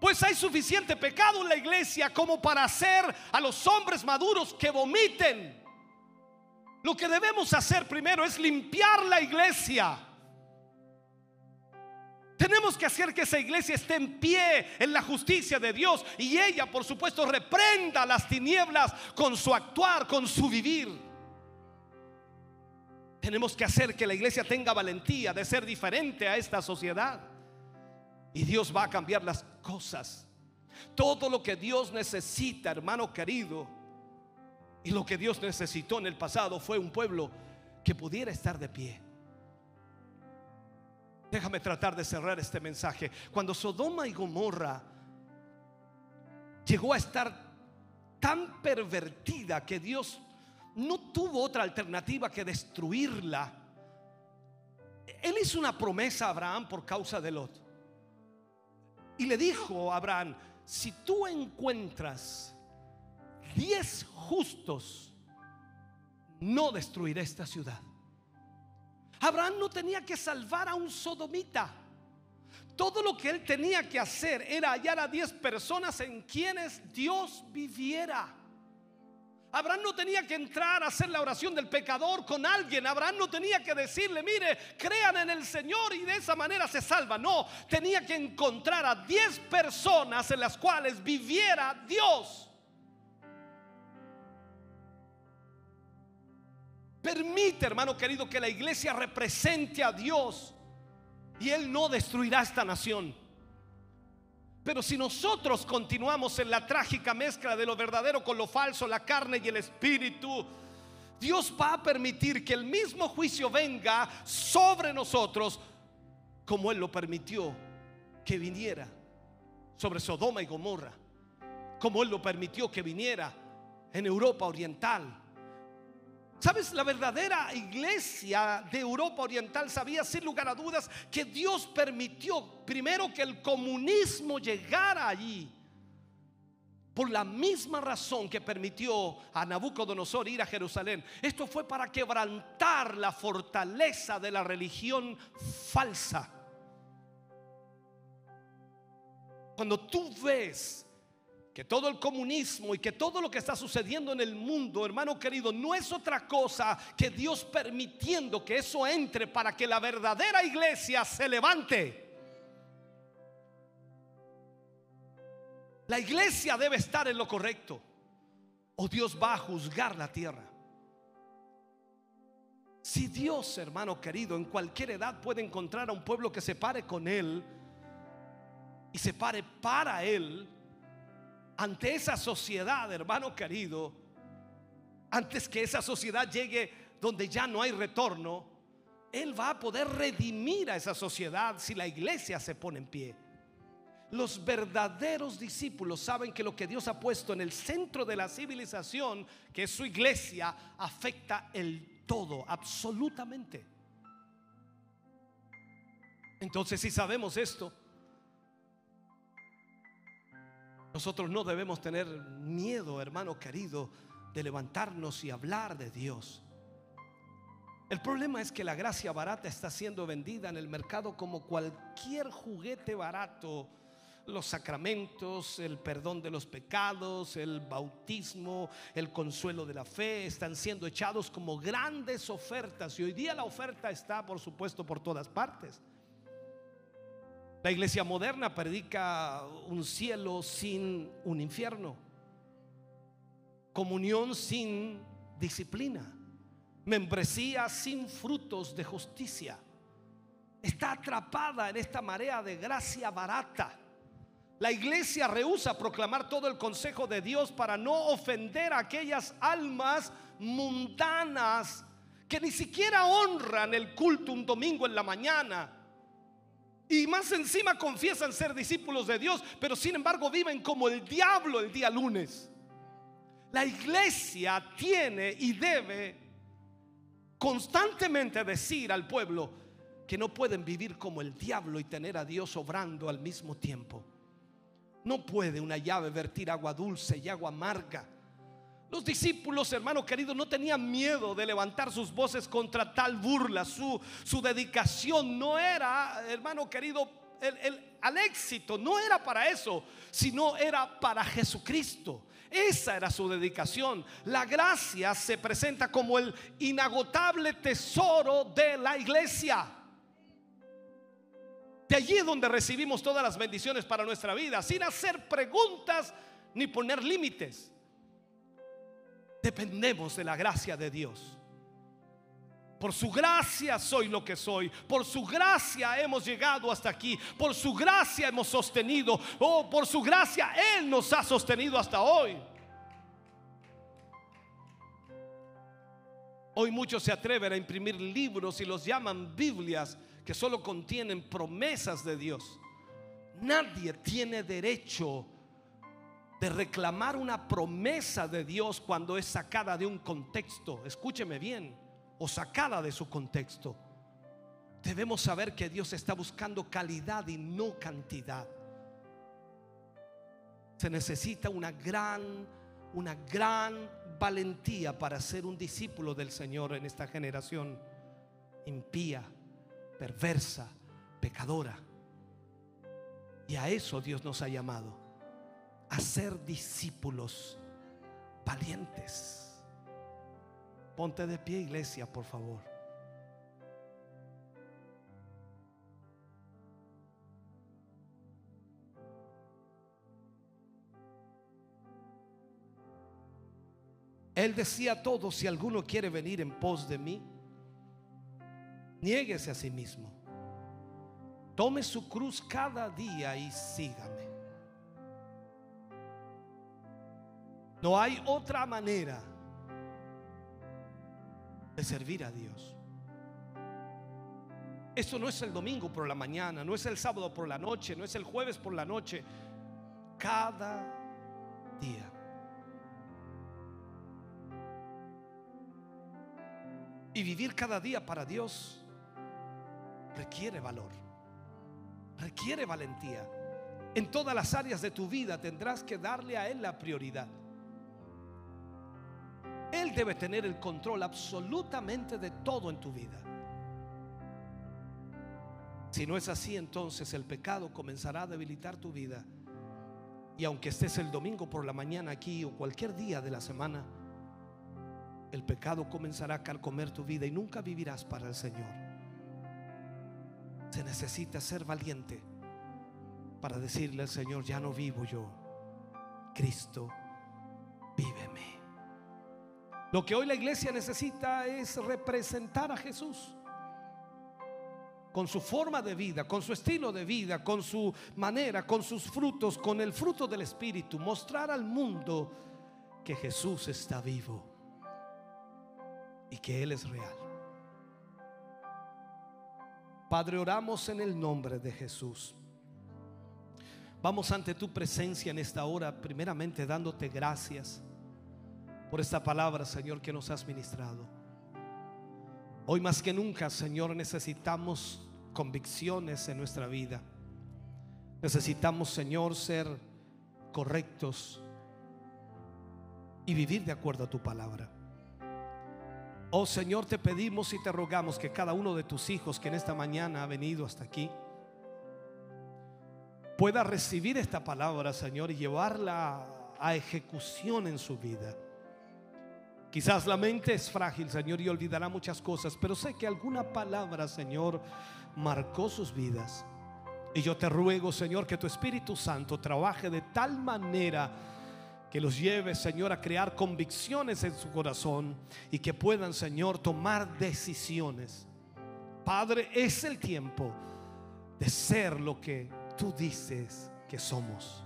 Speaker 1: Pues hay suficiente pecado en la iglesia como para hacer a los hombres maduros que vomiten lo que debemos hacer primero es limpiar la iglesia. Tenemos que hacer que esa iglesia esté en pie en la justicia de Dios y ella, por supuesto, reprenda las tinieblas con su actuar, con su vivir. Tenemos que hacer que la iglesia tenga valentía de ser diferente a esta sociedad. Y Dios va a cambiar las cosas. Todo lo que Dios necesita, hermano querido, y lo que Dios necesitó en el pasado fue un pueblo que pudiera estar de pie. Déjame tratar de cerrar este mensaje. Cuando Sodoma y Gomorra llegó a estar tan pervertida que Dios no tuvo otra alternativa que destruirla, Él hizo una promesa a Abraham por causa de Lot. Y le dijo a Abraham, si tú encuentras diez justos, no destruiré esta ciudad. Abraham no tenía que salvar a un sodomita. Todo lo que él tenía que hacer era hallar a diez personas en quienes Dios viviera. Abraham no tenía que entrar a hacer la oración del pecador con alguien. Abraham no tenía que decirle, mire, crean en el Señor y de esa manera se salva. No, tenía que encontrar a diez personas en las cuales viviera Dios. Permite, hermano querido, que la iglesia represente a Dios y Él no destruirá esta nación. Pero si nosotros continuamos en la trágica mezcla de lo verdadero con lo falso, la carne y el espíritu, Dios va a permitir que el mismo juicio venga sobre nosotros como Él lo permitió que viniera sobre Sodoma y Gomorra, como Él lo permitió que viniera en Europa Oriental. ¿Sabes? La verdadera iglesia de Europa Oriental sabía sin lugar a dudas que Dios permitió primero que el comunismo llegara allí por la misma razón que permitió a Nabucodonosor ir a Jerusalén. Esto fue para quebrantar la fortaleza de la religión falsa. Cuando tú ves que todo el comunismo y que todo lo que está sucediendo en el mundo, hermano querido, no es otra cosa que Dios permitiendo que eso entre para que la verdadera iglesia se levante. La iglesia debe estar en lo correcto o Dios va a juzgar la tierra. Si Dios, hermano querido, en cualquier edad puede encontrar a un pueblo que se pare con Él y se pare para Él, ante esa sociedad, hermano querido, antes que esa sociedad llegue donde ya no hay retorno, Él va a poder redimir a esa sociedad si la iglesia se pone en pie. Los verdaderos discípulos saben que lo que Dios ha puesto en el centro de la civilización, que es su iglesia, afecta el todo, absolutamente. Entonces, si sabemos esto, nosotros no debemos tener miedo, hermano querido, de levantarnos y hablar de Dios. El problema es que la gracia barata está siendo vendida en el mercado como cualquier juguete barato los sacramentos, el perdón de los pecados, el bautismo, el consuelo de la fe, están siendo echados como grandes ofertas. Y hoy día la oferta está, por supuesto, por todas partes. La iglesia moderna predica un cielo sin un infierno, comunión sin disciplina, membresía sin frutos de justicia. Está atrapada en esta marea de gracia barata la iglesia rehúsa proclamar todo el consejo de Dios para no ofender a aquellas almas mundanas que ni siquiera honran el culto un domingo en la mañana. Y más encima confiesan ser discípulos de Dios, pero sin embargo viven como el diablo el día lunes. La iglesia tiene y debe constantemente decir al pueblo que no pueden vivir como el diablo y tener a Dios obrando al mismo tiempo. No puede una llave vertir agua dulce y agua amarga. Los discípulos, hermano querido, no tenían miedo de levantar sus voces contra tal burla. Su, dedicación no era, hermano querido, el, al éxito, no era para eso, sino era para Jesucristo. Esa era su dedicación. La gracia se presenta como el inagotable tesoro de la iglesia. De allí es donde recibimos todas las bendiciones para nuestra vida, sin hacer preguntas ni poner límites. Dependemos de la gracia de Dios. Por su gracia soy lo que soy. Por su gracia hemos llegado hasta aquí. Por su gracia hemos sostenido. Oh, por su gracia Él nos ha sostenido hasta hoy. Hoy muchos se atreven a imprimir libros y los llaman Biblias que solo contienen promesas de Dios. Nadie tiene derecho de reclamar una promesa de Dios cuando es sacada de un contexto. Escúcheme bien, o sacada de su contexto. Debemos saber que Dios está buscando calidad y no cantidad. Se necesita una gran, una gran valentía para ser un discípulo del Señor en esta generación impía perversa, pecadora. Y a eso Dios nos ha llamado, a ser discípulos valientes. Ponte de pie, iglesia, por favor. Él decía a todos, si alguno quiere venir en pos de mí, Niéguese a sí mismo. Tome su cruz cada día y sígame. No hay otra manera de servir a Dios. Esto no es el domingo por la mañana, no es el sábado por la noche, no es el jueves por la noche. Cada día. Y vivir cada día para Dios requiere valor, requiere valentía. En todas las áreas de tu vida tendrás que darle a Él la prioridad. Él debe tener el control absolutamente de todo en tu vida. Si no es así, entonces el pecado comenzará a debilitar tu vida. Y aunque estés el domingo por la mañana aquí o cualquier día de la semana, el pecado comenzará a carcomer tu vida y nunca vivirás para el Señor. Se necesita ser valiente para decirle al Señor, ya no vivo yo, Cristo, víveme. Lo que hoy la iglesia necesita es representar a Jesús con su forma de vida, con su estilo de vida, con su manera, con sus frutos, con el fruto del Espíritu, mostrar al mundo que Jesús está vivo y que Él es real. Padre, oramos en el nombre de Jesús. Vamos ante tu presencia en esta hora, primeramente dándote gracias por esta palabra, Señor, que nos has ministrado. Hoy más que nunca, Señor, necesitamos convicciones en nuestra vida. Necesitamos, Señor, ser correctos y vivir de acuerdo a tu palabra. Oh Señor, te pedimos y te rogamos que cada uno de tus hijos que en esta mañana ha venido hasta aquí pueda recibir esta palabra, Señor, y llevarla a ejecución en su vida. Quizás la mente es frágil, Señor, y olvidará muchas cosas, pero sé que alguna palabra, Señor, marcó sus vidas. Y yo te ruego, Señor, que tu Espíritu Santo trabaje de tal manera que los lleve, Señor, a crear convicciones en su corazón y que puedan, Señor, tomar decisiones. Padre, es el tiempo de ser lo que tú dices que somos.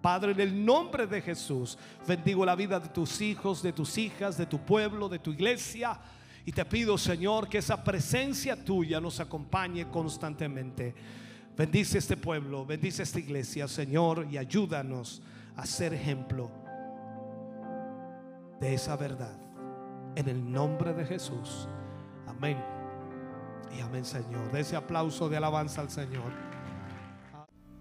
Speaker 1: Padre, en el nombre de Jesús, bendigo la vida de tus hijos, de tus hijas, de tu pueblo, de tu iglesia. Y te pido, Señor, que esa presencia tuya nos acompañe constantemente. Bendice este pueblo, bendice esta iglesia, Señor, y ayúdanos a ser ejemplo de esa verdad. En el nombre de Jesús. Amén. Y amén, Señor. De ese aplauso de alabanza al Señor.